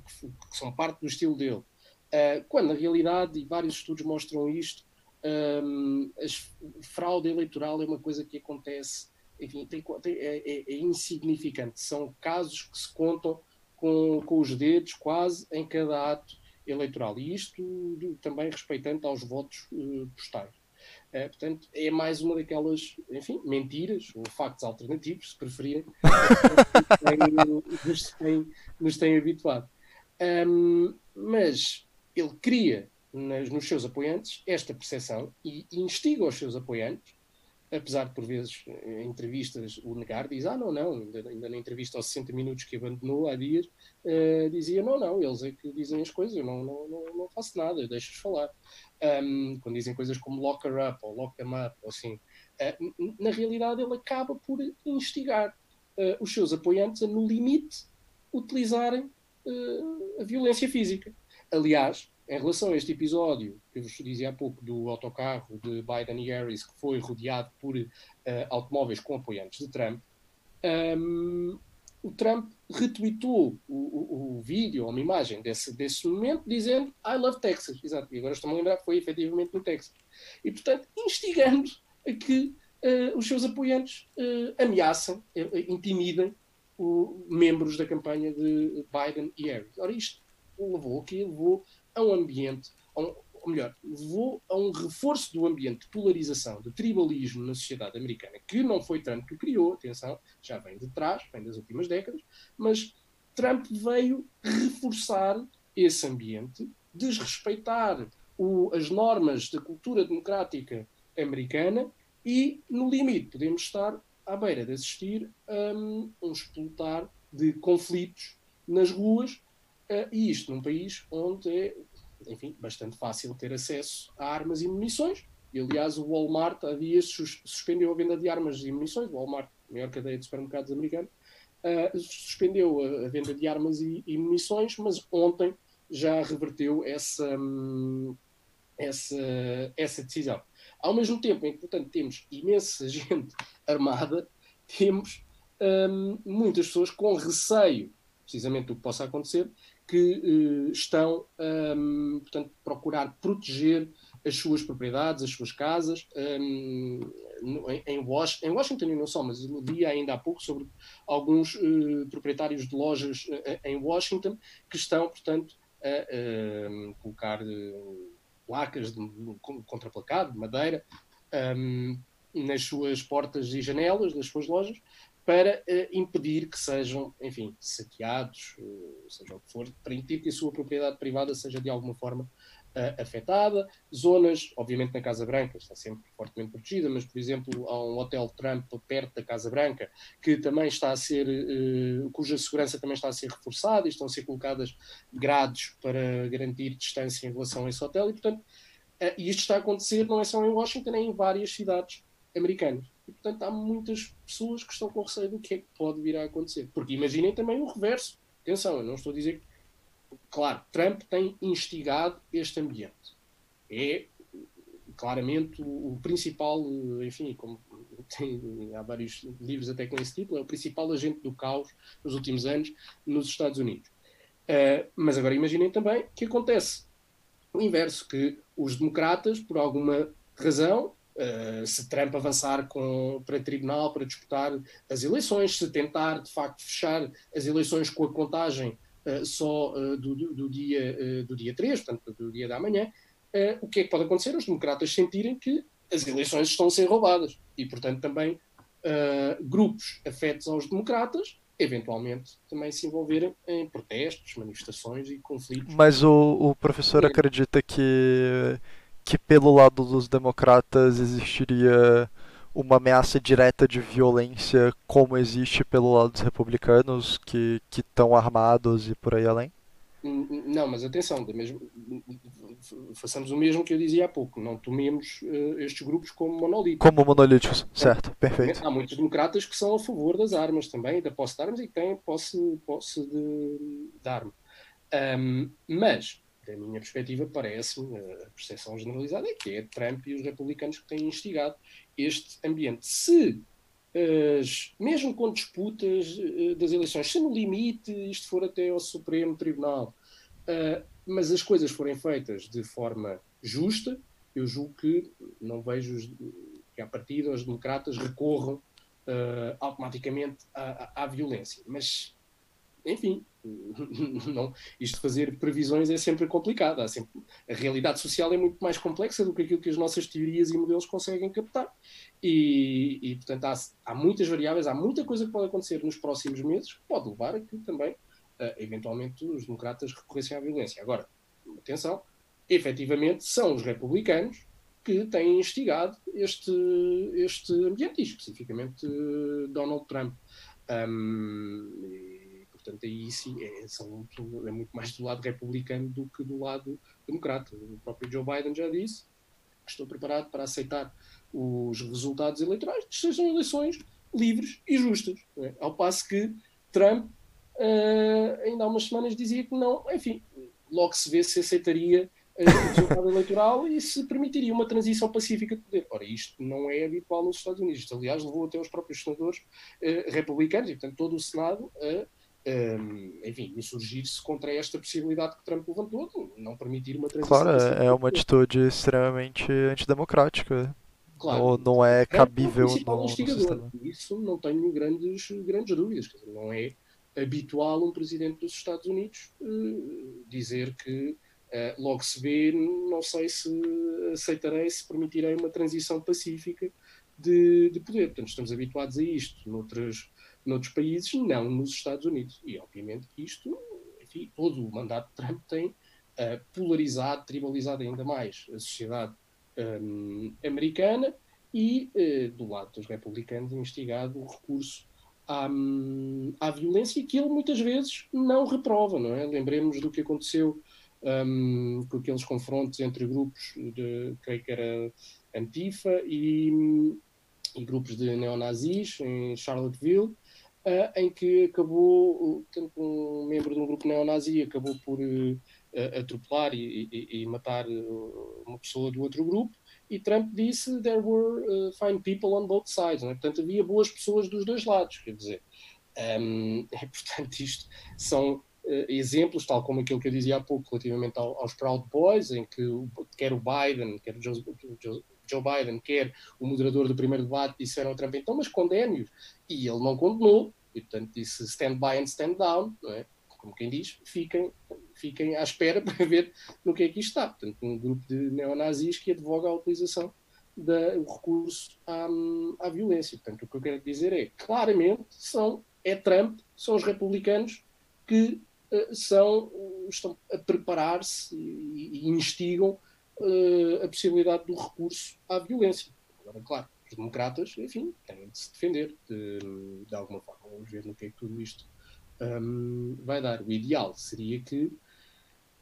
que, são parte do estilo dele. Uh, quando na realidade, e vários estudos mostram isto, um, a fraude eleitoral é uma coisa que acontece, enfim, tem, tem, é, é, é, insignificante. São casos que se contam com, com os dedos quase em cada ato eleitoral. E isto também respeitando aos votos uh, postais. Uh, portanto, é mais uma daquelas, enfim, mentiras ou factos alternativos, se preferirem, que nos têm, nos habituado. Um, mas ele cria nas, nos seus apoiantes esta percepção e instiga os seus apoiantes, apesar de por vezes em entrevistas o negar, diz: Ah, não, não, ainda, ainda na entrevista aos 60 minutos que abandonou há dias, uh, dizia: Não, não, eles é que dizem as coisas, eu não, não, não, não faço nada, deixo-os falar. Um, quando dizem coisas como lock her up ou lock them up, ou assim, uh, na realidade ele acaba por instigar uh, os seus apoiantes a, no limite, utilizarem a violência física. Aliás, em relação a este episódio, que eu vos dizia há pouco, do autocarro de Biden e Harris, que foi rodeado por uh, automóveis com apoiantes de Trump, um, o Trump retweetou o, o, o, vídeo, ou uma imagem desse, desse momento, dizendo I love Texas. Exato. E agora estou-me a lembrar que foi efetivamente no Texas. E, portanto, instigando a que uh, os seus apoiantes uh, ameaçem, intimidem o, membros da campanha de Biden e Harris. Ora, isto levou o quê? Levou a um ambiente, a um, ou melhor, levou a um reforço do ambiente de polarização, de tribalismo na sociedade americana, que não foi Trump que criou, atenção, já vem de trás, vem das últimas décadas, mas Trump veio reforçar esse ambiente, desrespeitar o, as normas da cultura democrática americana e, no limite, podemos estar à beira de assistir a um, um explotar de conflitos nas ruas e isto num país onde é, enfim, bastante fácil ter acesso a armas e munições. E, aliás, o Walmart há dias sus suspendeu a venda de armas e munições. O Walmart, a maior cadeia de supermercados americana, uh, suspendeu a, venda de armas e, munições, mas ontem já reverteu essa, um, essa, essa decisão. Ao mesmo tempo em que, portanto, temos imensa gente armada, temos um, muitas pessoas com receio, precisamente do que possa acontecer, que uh, estão, um, portanto, procurar proteger as suas propriedades, as suas casas, um, em, Washington, em Washington e não só, mas li ainda há pouco sobre alguns uh, proprietários de lojas uh, em Washington que estão, portanto, a uh, colocar placas de, de contraplacado, de madeira, um, nas suas portas e janelas das suas lojas, para uh, impedir que sejam, enfim, saqueados, uh, seja o que for, para impedir que a sua propriedade privada seja de alguma forma uh, afetada. Zonas, obviamente na Casa Branca, está sempre fortemente protegida, mas, por exemplo, há um hotel Trump perto da Casa Branca, que também está a ser, cuja segurança também está a ser reforçada e estão a ser colocadas grades para garantir distância em relação a esse hotel, e, portanto, e isto está a acontecer não é só em Washington, é em várias cidades americanas. E, portanto, há muitas pessoas que estão com receio do que é que pode vir a acontecer. Porque imaginem também o reverso. Atenção, eu não estou a dizer que. Claro, Trump tem instigado este ambiente. É claramente o, principal, enfim, como tem, há vários livros até com esse título, é o principal agente do caos nos últimos anos nos Estados Unidos. Uh, mas agora imaginem também que acontece o inverso, que os democratas, por alguma razão, Uh, se Trump avançar com, para tribunal para disputar as eleições, se tentar de facto fechar as eleições com a contagem uh, só uh, do, do, dia, do dia 3, portanto do dia da manhã, o que é que pode acontecer? Os democratas sentirem que as eleições estão a ser roubadas e, portanto, também grupos afetos aos democratas eventualmente também se envolverem em protestos, manifestações e conflitos. Mas o, o professor acredita que que pelo lado dos democratas existiria uma ameaça direta de violência como existe pelo lado dos republicanos que estão armados e por aí além? Não, mas atenção, mesmo, façamos o mesmo que eu dizia há pouco, não tomemos uh, estes grupos como monolíticos. Como monolíticos, certo, perfeito. Há muitos democratas que são a favor das armas também, da posse de armas e que têm posse, posse de, de arma. Um, mas da minha perspectiva, parece-me, a percepção generalizada é que é Trump e os republicanos que têm instigado este ambiente. Se, mesmo com disputas eh, das eleições, se no limite isto for até ao Supremo Tribunal, eh, mas as coisas forem feitas de forma justa, eu julgo que não vejo que, à partida, os democratas recorram uh, automaticamente à, à, violência. Mas, enfim, não, isto fazer previsões é sempre complicado. Sempre, a realidade social é muito mais complexa do que aquilo que as nossas teorias e modelos conseguem captar. E, e portanto, há, há, muitas variáveis, há muita coisa que pode acontecer nos próximos meses que pode levar a que também, uh, eventualmente, os democratas recorressem à violência. Agora, atenção, efetivamente são os republicanos que têm instigado este, este ambiente, especificamente uh, Donald Trump. Um, Portanto, aí sim é, são, é muito mais do lado republicano do que do lado democrata. O próprio Joe Biden já disse estou preparado para aceitar os resultados eleitorais, que sejam eleições livres e justas. É? Ao passo que Trump, uh, ainda há umas semanas, dizia que não, enfim, logo se vê se aceitaria uh, o resultado eleitoral e se permitiria uma transição pacífica de poder. Ora, isto não é habitual nos Estados Unidos. Isto, aliás, levou até os próprios senadores uh, republicanos e, portanto, todo o Senado a um, enfim, insurgir-se contra esta possibilidade que Trump levantou de não permitir uma transição. Claro, é, é uma atitude extremamente antidemocrática. Claro, não, não é cabível é no sistema. Isso não tenho grandes, grandes dúvidas. Dizer, não é habitual um presidente dos Estados Unidos uh, dizer que uh, logo se vê, não sei se aceitarei, se permitirei uma transição pacífica de, de poder. Portanto, estamos habituados a isto noutras noutros países, não nos Estados Unidos. E, obviamente, que isto, enfim, todo o mandato de Trump tem uh, polarizado, tribalizado ainda mais a sociedade um, americana e, uh, do lado dos republicanos, instigado o recurso à, um, à violência que ele muitas vezes não reprova, não é? Lembremos do que aconteceu um, com aqueles confrontos entre grupos de, creio que era Antifa e, e grupos de neonazis em Charlottesville, uh, em que acabou, tanto um membro de um grupo neonazi acabou por uh, atropelar e, e, e, matar uma pessoa do outro grupo, e Trump disse there were uh, fine people on both sides, é? portanto havia boas pessoas dos dois lados, quer dizer. Um, é, portanto, isto são exemplos, tal como aquilo que eu dizia há pouco relativamente ao, aos Proud Boys, em que quer o Biden, quer o Joe, Joe, Biden, quer o moderador do primeiro debate, disseram ao Trump, então, mas condene-os. E ele não condenou, e portanto disse stand by and stand down, não é? como quem diz, fiquem, fiquem à espera para ver no que é que isto está. Portanto, um grupo de neonazis que advoga a utilização do recurso à, à violência. Portanto, o que eu quero dizer é, claramente, são, é Trump, são os republicanos que uh, são, estão a preparar-se e, e, instigam uh, a possibilidade do recurso à violência. Agora, claro, os democratas, enfim, têm de se defender de, de alguma forma. Vamos ver no que é que tudo isto um, vai dar. O ideal seria que,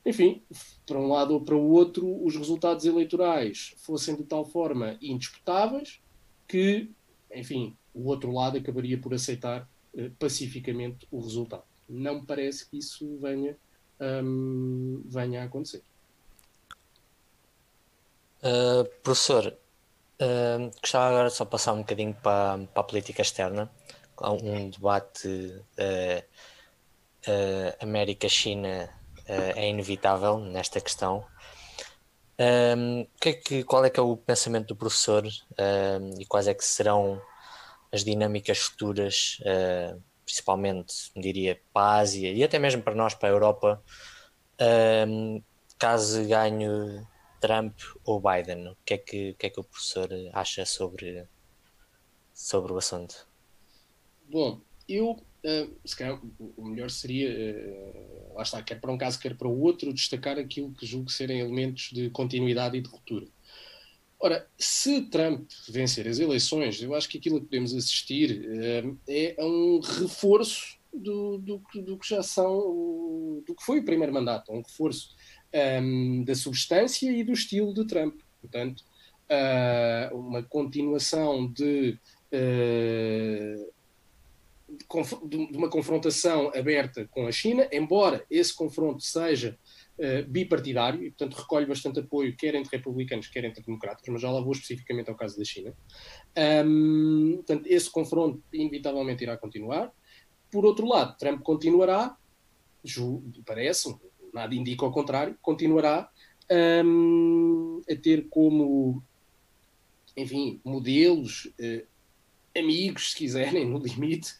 enfim, para um lado ou para o outro, os resultados eleitorais fossem de tal forma indisputáveis que, enfim, o outro lado acabaria por aceitar uh, pacificamente o resultado. Não me parece que isso venha, um, venha a acontecer. Uh, professor, uh, gostava agora só passar um bocadinho para, para a política externa um debate uh, uh, América-China uh, é inevitável nesta questão. Um, que é que, qual é que é o pensamento do professor um, e quais é que serão as dinâmicas futuras, principalmente, diria, para a Ásia e até mesmo para nós, para a Europa, um, caso ganhe Trump ou Biden? O que é que, o, que é que o professor acha sobre, sobre o assunto? Bom, eu, uh, se calhar, o melhor seria, uh, lá está, quer para um caso, quer para o outro, destacar aquilo que julgo serem elementos de continuidade e de ruptura. Ora, se Trump vencer as eleições, eu acho que aquilo que podemos assistir uh, é a um reforço do, do, do, que já são, do que foi o primeiro mandato, um reforço um, ehm, da substância e do estilo de Trump. Portanto, uh, uma continuação de uh, de uma confrontação aberta com a China, embora esse confronto seja uh, bipartidário e, portanto, recolhe bastante apoio, quer entre republicanos, quer entre democratas, mas já lá vou especificamente ao caso da China. Um, portanto, esse confronto inevitavelmente irá continuar. Por outro lado, Trump continuará, parece, nada indica ao contrário, continuará um, a ter como, enfim, modelos uh, amigos, se quiserem, no limite,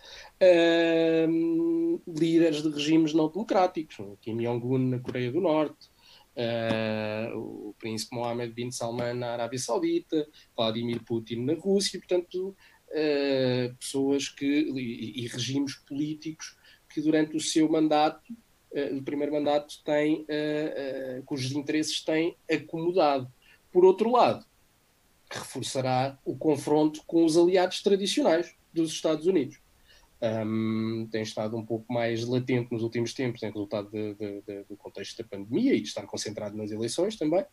uh, líderes de regimes não democráticos. Kim Jong-un na Coreia do Norte, uh, o príncipe Mohammed bin Salman na Arábia Saudita, Vladimir Putin na Rússia, portanto, uh, pessoas que, e, e, regimes políticos que durante o seu mandato, o primeiro mandato, têm, cujos interesses têm acomodado. Por outro lado, reforçará o confronto com os aliados tradicionais dos Estados Unidos. Um, tem estado um pouco mais latente nos últimos tempos, em resultado de, de, de, do contexto da pandemia e de estar concentrado nas eleições também,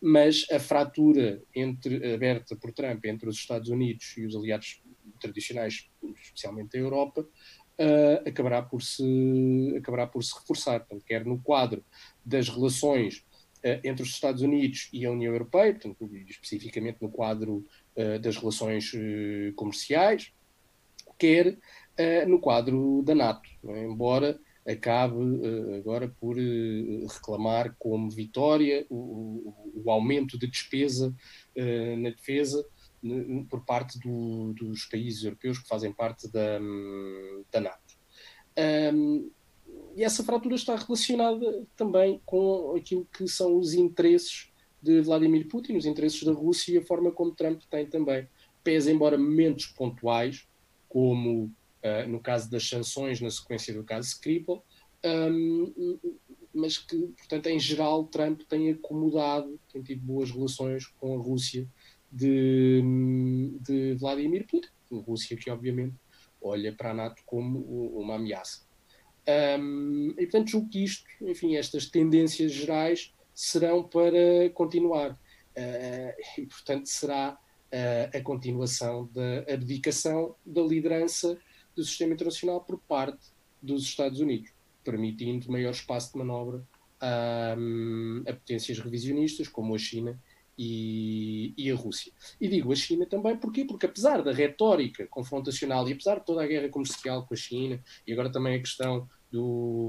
mas a fratura entre, aberta por Trump entre os Estados Unidos e os aliados tradicionais, especialmente a Europa, uh, acabará, por se, acabará por se reforçar, portanto, quer no quadro das relações eh, entre os Estados Unidos e a União Europeia, portanto, especificamente no quadro uh, das relações uh, comerciais, quer uh, no quadro da NATO, é? embora acabe agora por reclamar como vitória o, o, aumento de despesa na defesa por parte do, dos países europeus que fazem parte da, da NATO. Um, e essa fratura está relacionada também com aquilo que são os interesses de Vladimir Putin, os interesses da Rússia e a forma como Trump tem também. Pese embora momentos pontuais, como uh, no caso das sanções, na sequência do caso Skripal, um, mas que, portanto, em geral, Trump tem acomodado, tem tido boas relações com a Rússia de, de Vladimir Putin. A Rússia que, obviamente, olha para a NATO como uma ameaça. Um, e portanto julgo que isto, enfim, estas tendências gerais serão para continuar. Uh, e portanto será uh, a continuação da abdicação da liderança do sistema internacional por parte dos Estados Unidos, permitindo maior espaço de manobra um, a potências revisionistas como a China e, e, a Rússia. E digo a China também porquê? Porque apesar da retórica confrontacional e apesar de toda a guerra comercial com a China e agora também a questão do,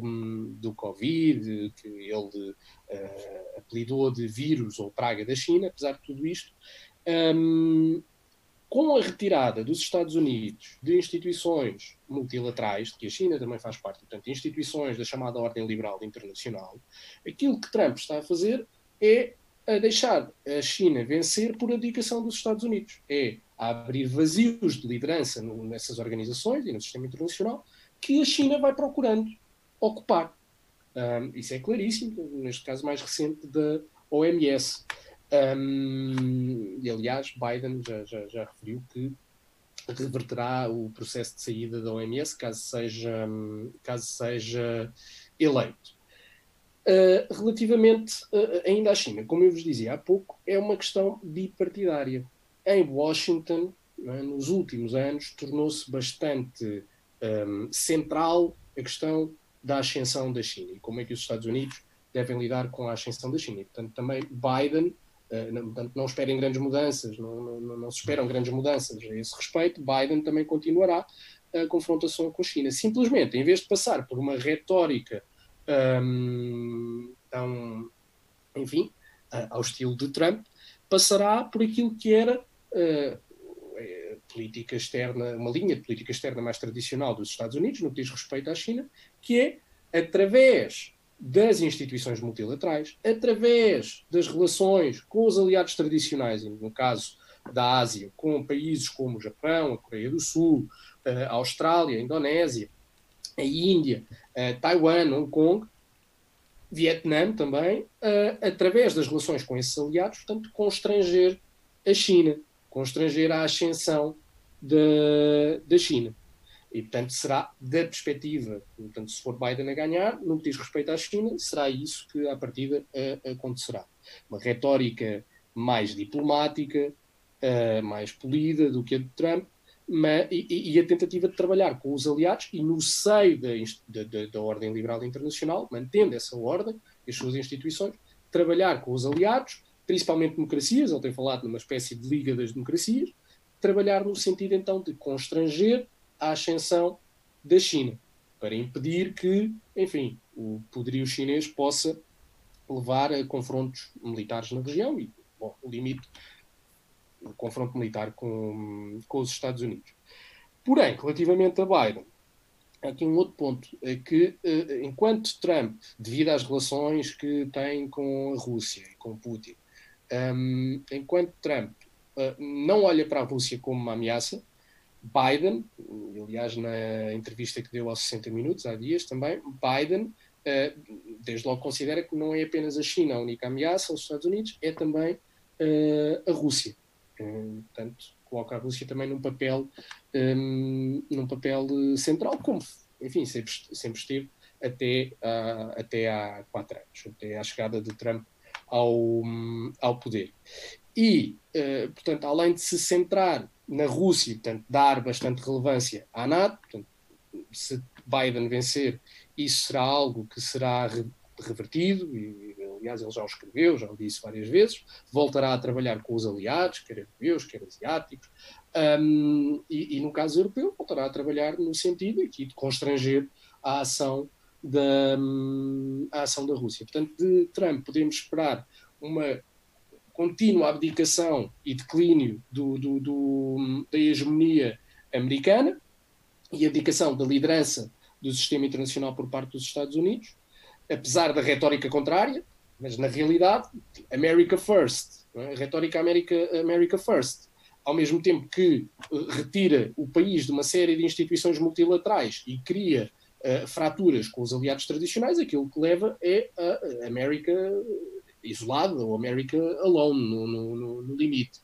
do Covid, que ele uh, apelidou de vírus ou praga da China, apesar de tudo isto, um, com a retirada dos Estados Unidos de instituições multilaterais, de que a China também faz parte, portanto, instituições da chamada ordem liberal internacional, aquilo que Trump está a fazer é a deixar a China vencer por abdicação dos Estados Unidos. É abrir vazios de liderança nessas organizações e no sistema internacional que a China vai procurando ocupar. Um, isso é claríssimo, neste caso mais recente da OMS. Um, e aliás, Biden já, já, já, referiu que reverterá o processo de saída da OMS caso seja, caso seja eleito. Uh, relativamente uh, ainda à China, como eu vos dizia há pouco, é uma questão bipartidária. Em Washington, é, nos últimos anos, tornou-se bastante um, central a questão da ascensão da China e como é que os Estados Unidos devem lidar com a ascensão da China. E, portanto, também Biden eh, não, portanto, não esperem grandes mudanças, não, não, não, se esperam grandes mudanças a esse respeito. Biden também continuará a confrontação com a China. Simplesmente, em vez de passar por uma retórica hum, tão, enfim, ao estilo de Trump, passará por aquilo que era uh, política externa, uma linha de política externa mais tradicional dos Estados Unidos, no que diz respeito à China, que é através das instituições multilaterais, através das relações com os aliados tradicionais, no caso da Ásia, com países como o Japão, a Coreia do Sul, a Austrália, a Indonésia, a Índia, a Taiwan, Hong Kong, Vietnã também, através das relações com esses aliados, portanto, constranger a China, constranger a ascensão da, da China. E, portanto, será da perspectiva, portanto, se for Biden a ganhar, no que diz respeito à China, será isso que, à partida, acontecerá. Uma retórica mais diplomática, mais polida do que a de Trump, mas, e, e, a tentativa de trabalhar com os aliados e no seio da, da, da ordem liberal internacional, mantendo essa ordem e as suas instituições, trabalhar com os aliados, principalmente democracias, ele tem falado numa espécie de liga das democracias, trabalhar no sentido então de constranger a ascensão da China, para impedir que, enfim, o poderio chinês possa levar a confrontos militares na região e, bom, o limite, o confronto militar com, com os Estados Unidos. Porém, relativamente a Biden, há aqui um outro ponto, é que eh, enquanto Trump, devido às relações que tem com a Rússia e com Putin, um, enquanto Trump uh, não olha para a Rússia como uma ameaça, Biden, aliás, na entrevista que deu aos 60 Minutos, há dias também, Biden, eh, desde logo considera que não é apenas a China a única ameaça aos Estados Unidos, é também eh, a Rússia. Eh, portanto, coloca a Rússia também num papel, num papel central, como, enfim, sempre, sempre esteve até, até há quatro anos, até à chegada de Trump ao, ao poder. E, portanto, além de se centrar na Rússia, portanto, dar bastante relevância à NATO. Portanto, se Biden vencer, isso será algo que será revertido, e aliás ele já o escreveu, já o disse várias vezes, voltará a trabalhar com os aliados, quer europeus, quer asiáticos, um, e, e, no caso europeu voltará a trabalhar no sentido aqui de constranger a ação da, a ação da Rússia. Portanto, de Trump podemos esperar uma contínua abdicação e declínio do, do, do, da hegemonia americana e abdicação da liderança do sistema internacional por parte dos Estados Unidos, apesar da retórica contrária, mas na realidade, America First, é? retórica America, America First, ao mesmo tempo que eh, retira o país de uma série de instituições multilaterais e cria uh, fraturas com os aliados tradicionais, aquilo que leva é a América isolado, ou América alone, no, no, no, limite.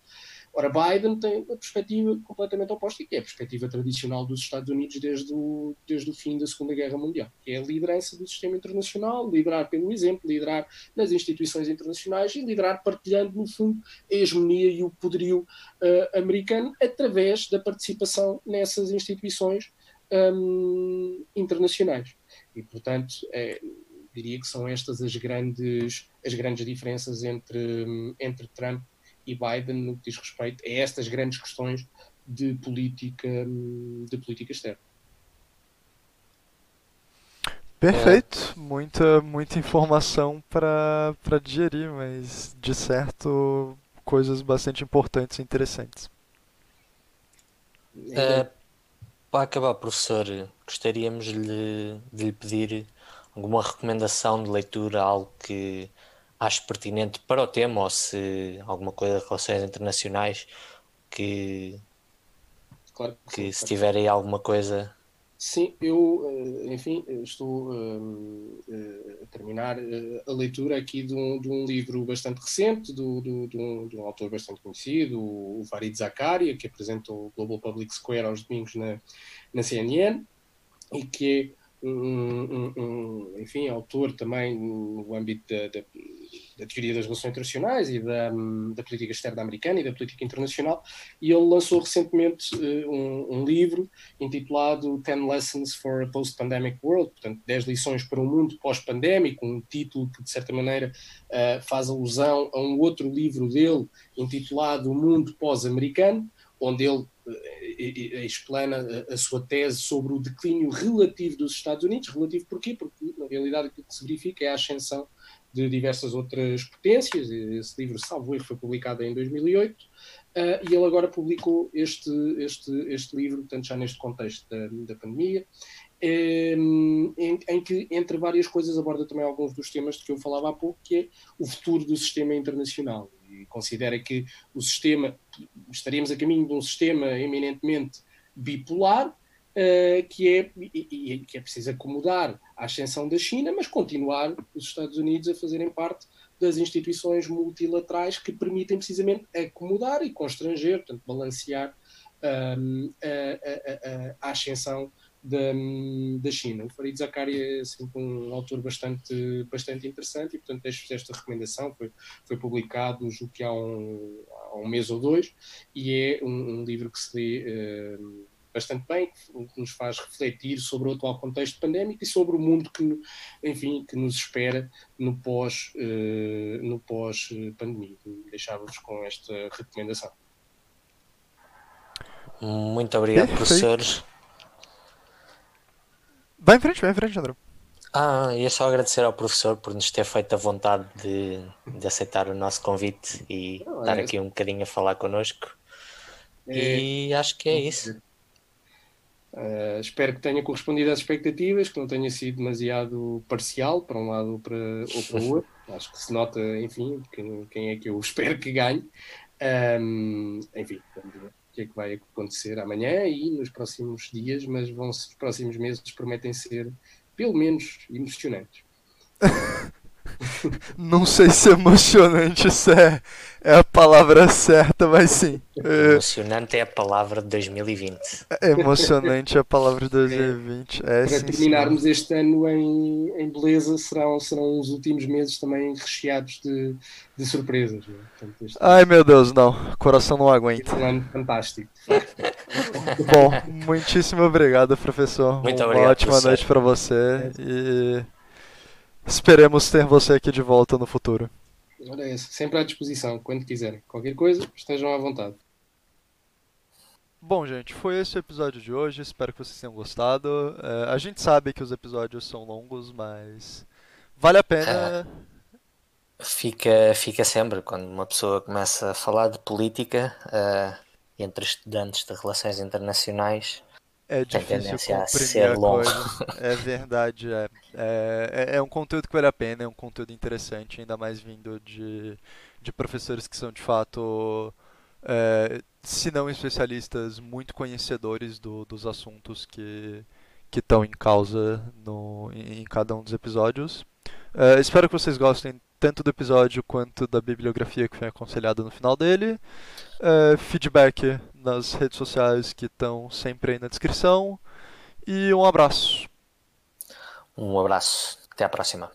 Ora, Biden tem a perspectiva completamente oposta, que é a perspectiva tradicional dos Estados Unidos desde o, desde o fim da Segunda Guerra Mundial, que é a liderança do sistema internacional, liderar pelo exemplo, liderar nas instituições internacionais e liderar partilhando, no fundo, a hegemonia e o poderio uh, americano através da participação nessas instituições um, internacionais. E, portanto, é, diria que são estas as grandes, as grandes diferenças entre, entre Trump e Biden no que diz respeito a estas grandes questões de política, de política externa. Perfeito, é. muita, muita informação para digerir, mas de certo coisas bastante importantes e interessantes. É, para acabar, professor, gostaríamos de de lhe pedir alguma recomendação de leitura, algo que acho pertinente para o tema, ou se alguma coisa de relações internacionais que, claro que, que se tiver aí alguma coisa. Sim, eu, eh, enfim, estou uh, uh, a terminar a leitura aqui de um, de um, livro bastante recente, do, do, de, um, de, um, autor bastante conhecido, o Farid Zakaria, que apresentou o Global Public Square aos domingos na, na CNN, e que um, um, enfim, autor também no âmbito da, da, da, teoria das relações internacionais e da, da, política externa americana e da política internacional, e ele lançou recentemente uh, um, livro intitulado Ten Lessons for a Post-Pandemic World, portanto, 10 lições para um mundo pós-pandémico, um título que, de certa maneira, uh, faz alusão a um outro livro dele intitulado O Mundo Pós-Americano, onde ele explana a sua tese sobre o declínio relativo dos Estados Unidos. Relativo porquê? Porque, na realidade, aquilo que se verifica é a ascensão de diversas outras potências. Esse livro, salvo erro, foi publicado em 2008 uh, e ele agora publicou este, este, este livro, portanto, já neste contexto da, da pandemia, em, em, que, entre várias coisas, aborda também alguns dos temas de que eu falava há pouco, que é o futuro do sistema internacional e considera que o sistema, estaríamos a caminho de um sistema eminentemente bipolar, uh, que, é, e, e, que é preciso acomodar à ascensão da China, mas continuar os Estados Unidos a fazerem parte das instituições multilaterais que permitem precisamente acomodar e constranger, portanto, balancear a, a, a, a ascensão da, da China. O Farid Zakari é sempre um autor bastante, bastante interessante e, portanto, deixo esta recomendação. Foi, foi publicado, julgo que há um, há um mês ou dois, e é um, um livro que se lê uh, bastante bem, que nos faz refletir sobre o atual contexto pandémico e sobre o mundo que, enfim, que nos espera no pós, uh, no pós pandemia. Deixava-vos com esta recomendação. Muito obrigado, professores. Vai em frente, vai em frente, André. Ah, ia só agradecer ao professor por nos ter feito a vontade de, de aceitar o nosso convite e Não, estar é aqui um bocadinho a falar connosco. É... E acho que é isso. Uh, espero que tenha correspondido às expectativas, que não tenha sido demasiado parcial para um lado ou para, ou para o outro. acho que se nota, enfim, quem, quem é que eu espero que ganhe. Um, enfim, vamos ver que é que vai acontecer amanhã e nos próximos dias, mas vão os próximos meses prometem ser pelo menos emocionantes. Não sei se emocionante se é, é a palavra certa, mas sim. É, emocionante é a palavra de 2020. É, emocionante é a palavra de 2020. É, Para sim, terminarmos sim. este ano em, em beleza, serão, serão os últimos meses também recheados de, de surpresas. É? Portanto, Ai meu Deus, não. O coração não aguenta. Um ano fantástico. Bom, muitíssimo obrigado, professor. Muito Uma obrigado, ótima professor. noite para você. E Esperemos ter você aqui de volta no futuro. Olha isso, sempre à disposição, quando quiserem. Qualquer coisa, estejam à vontade. Bom, gente, foi esse o episódio de hoje. Espero que vocês tenham gostado. É, a gente sabe que os episódios são longos, mas vale a pena. É, fica, fica sempre quando uma pessoa começa a falar de política uh, entre estudantes de relações internacionais é difícil comprimir a, coisa. É verdade, é. é. é. É um conteúdo que vale a pena, é um conteúdo interessante, ainda mais vindo de, de professores que são de fato, é, se não especialistas, muito conhecedores do, dos assuntos que que estão em causa no, em, em cada um dos episódios. É, espero que vocês gostem tanto do episódio quanto da bibliografia que foi aconselhada no final dele. É, feedback nas redes sociais que estão sempre aí na descrição. E um abraço. Um abraço. Até a próxima.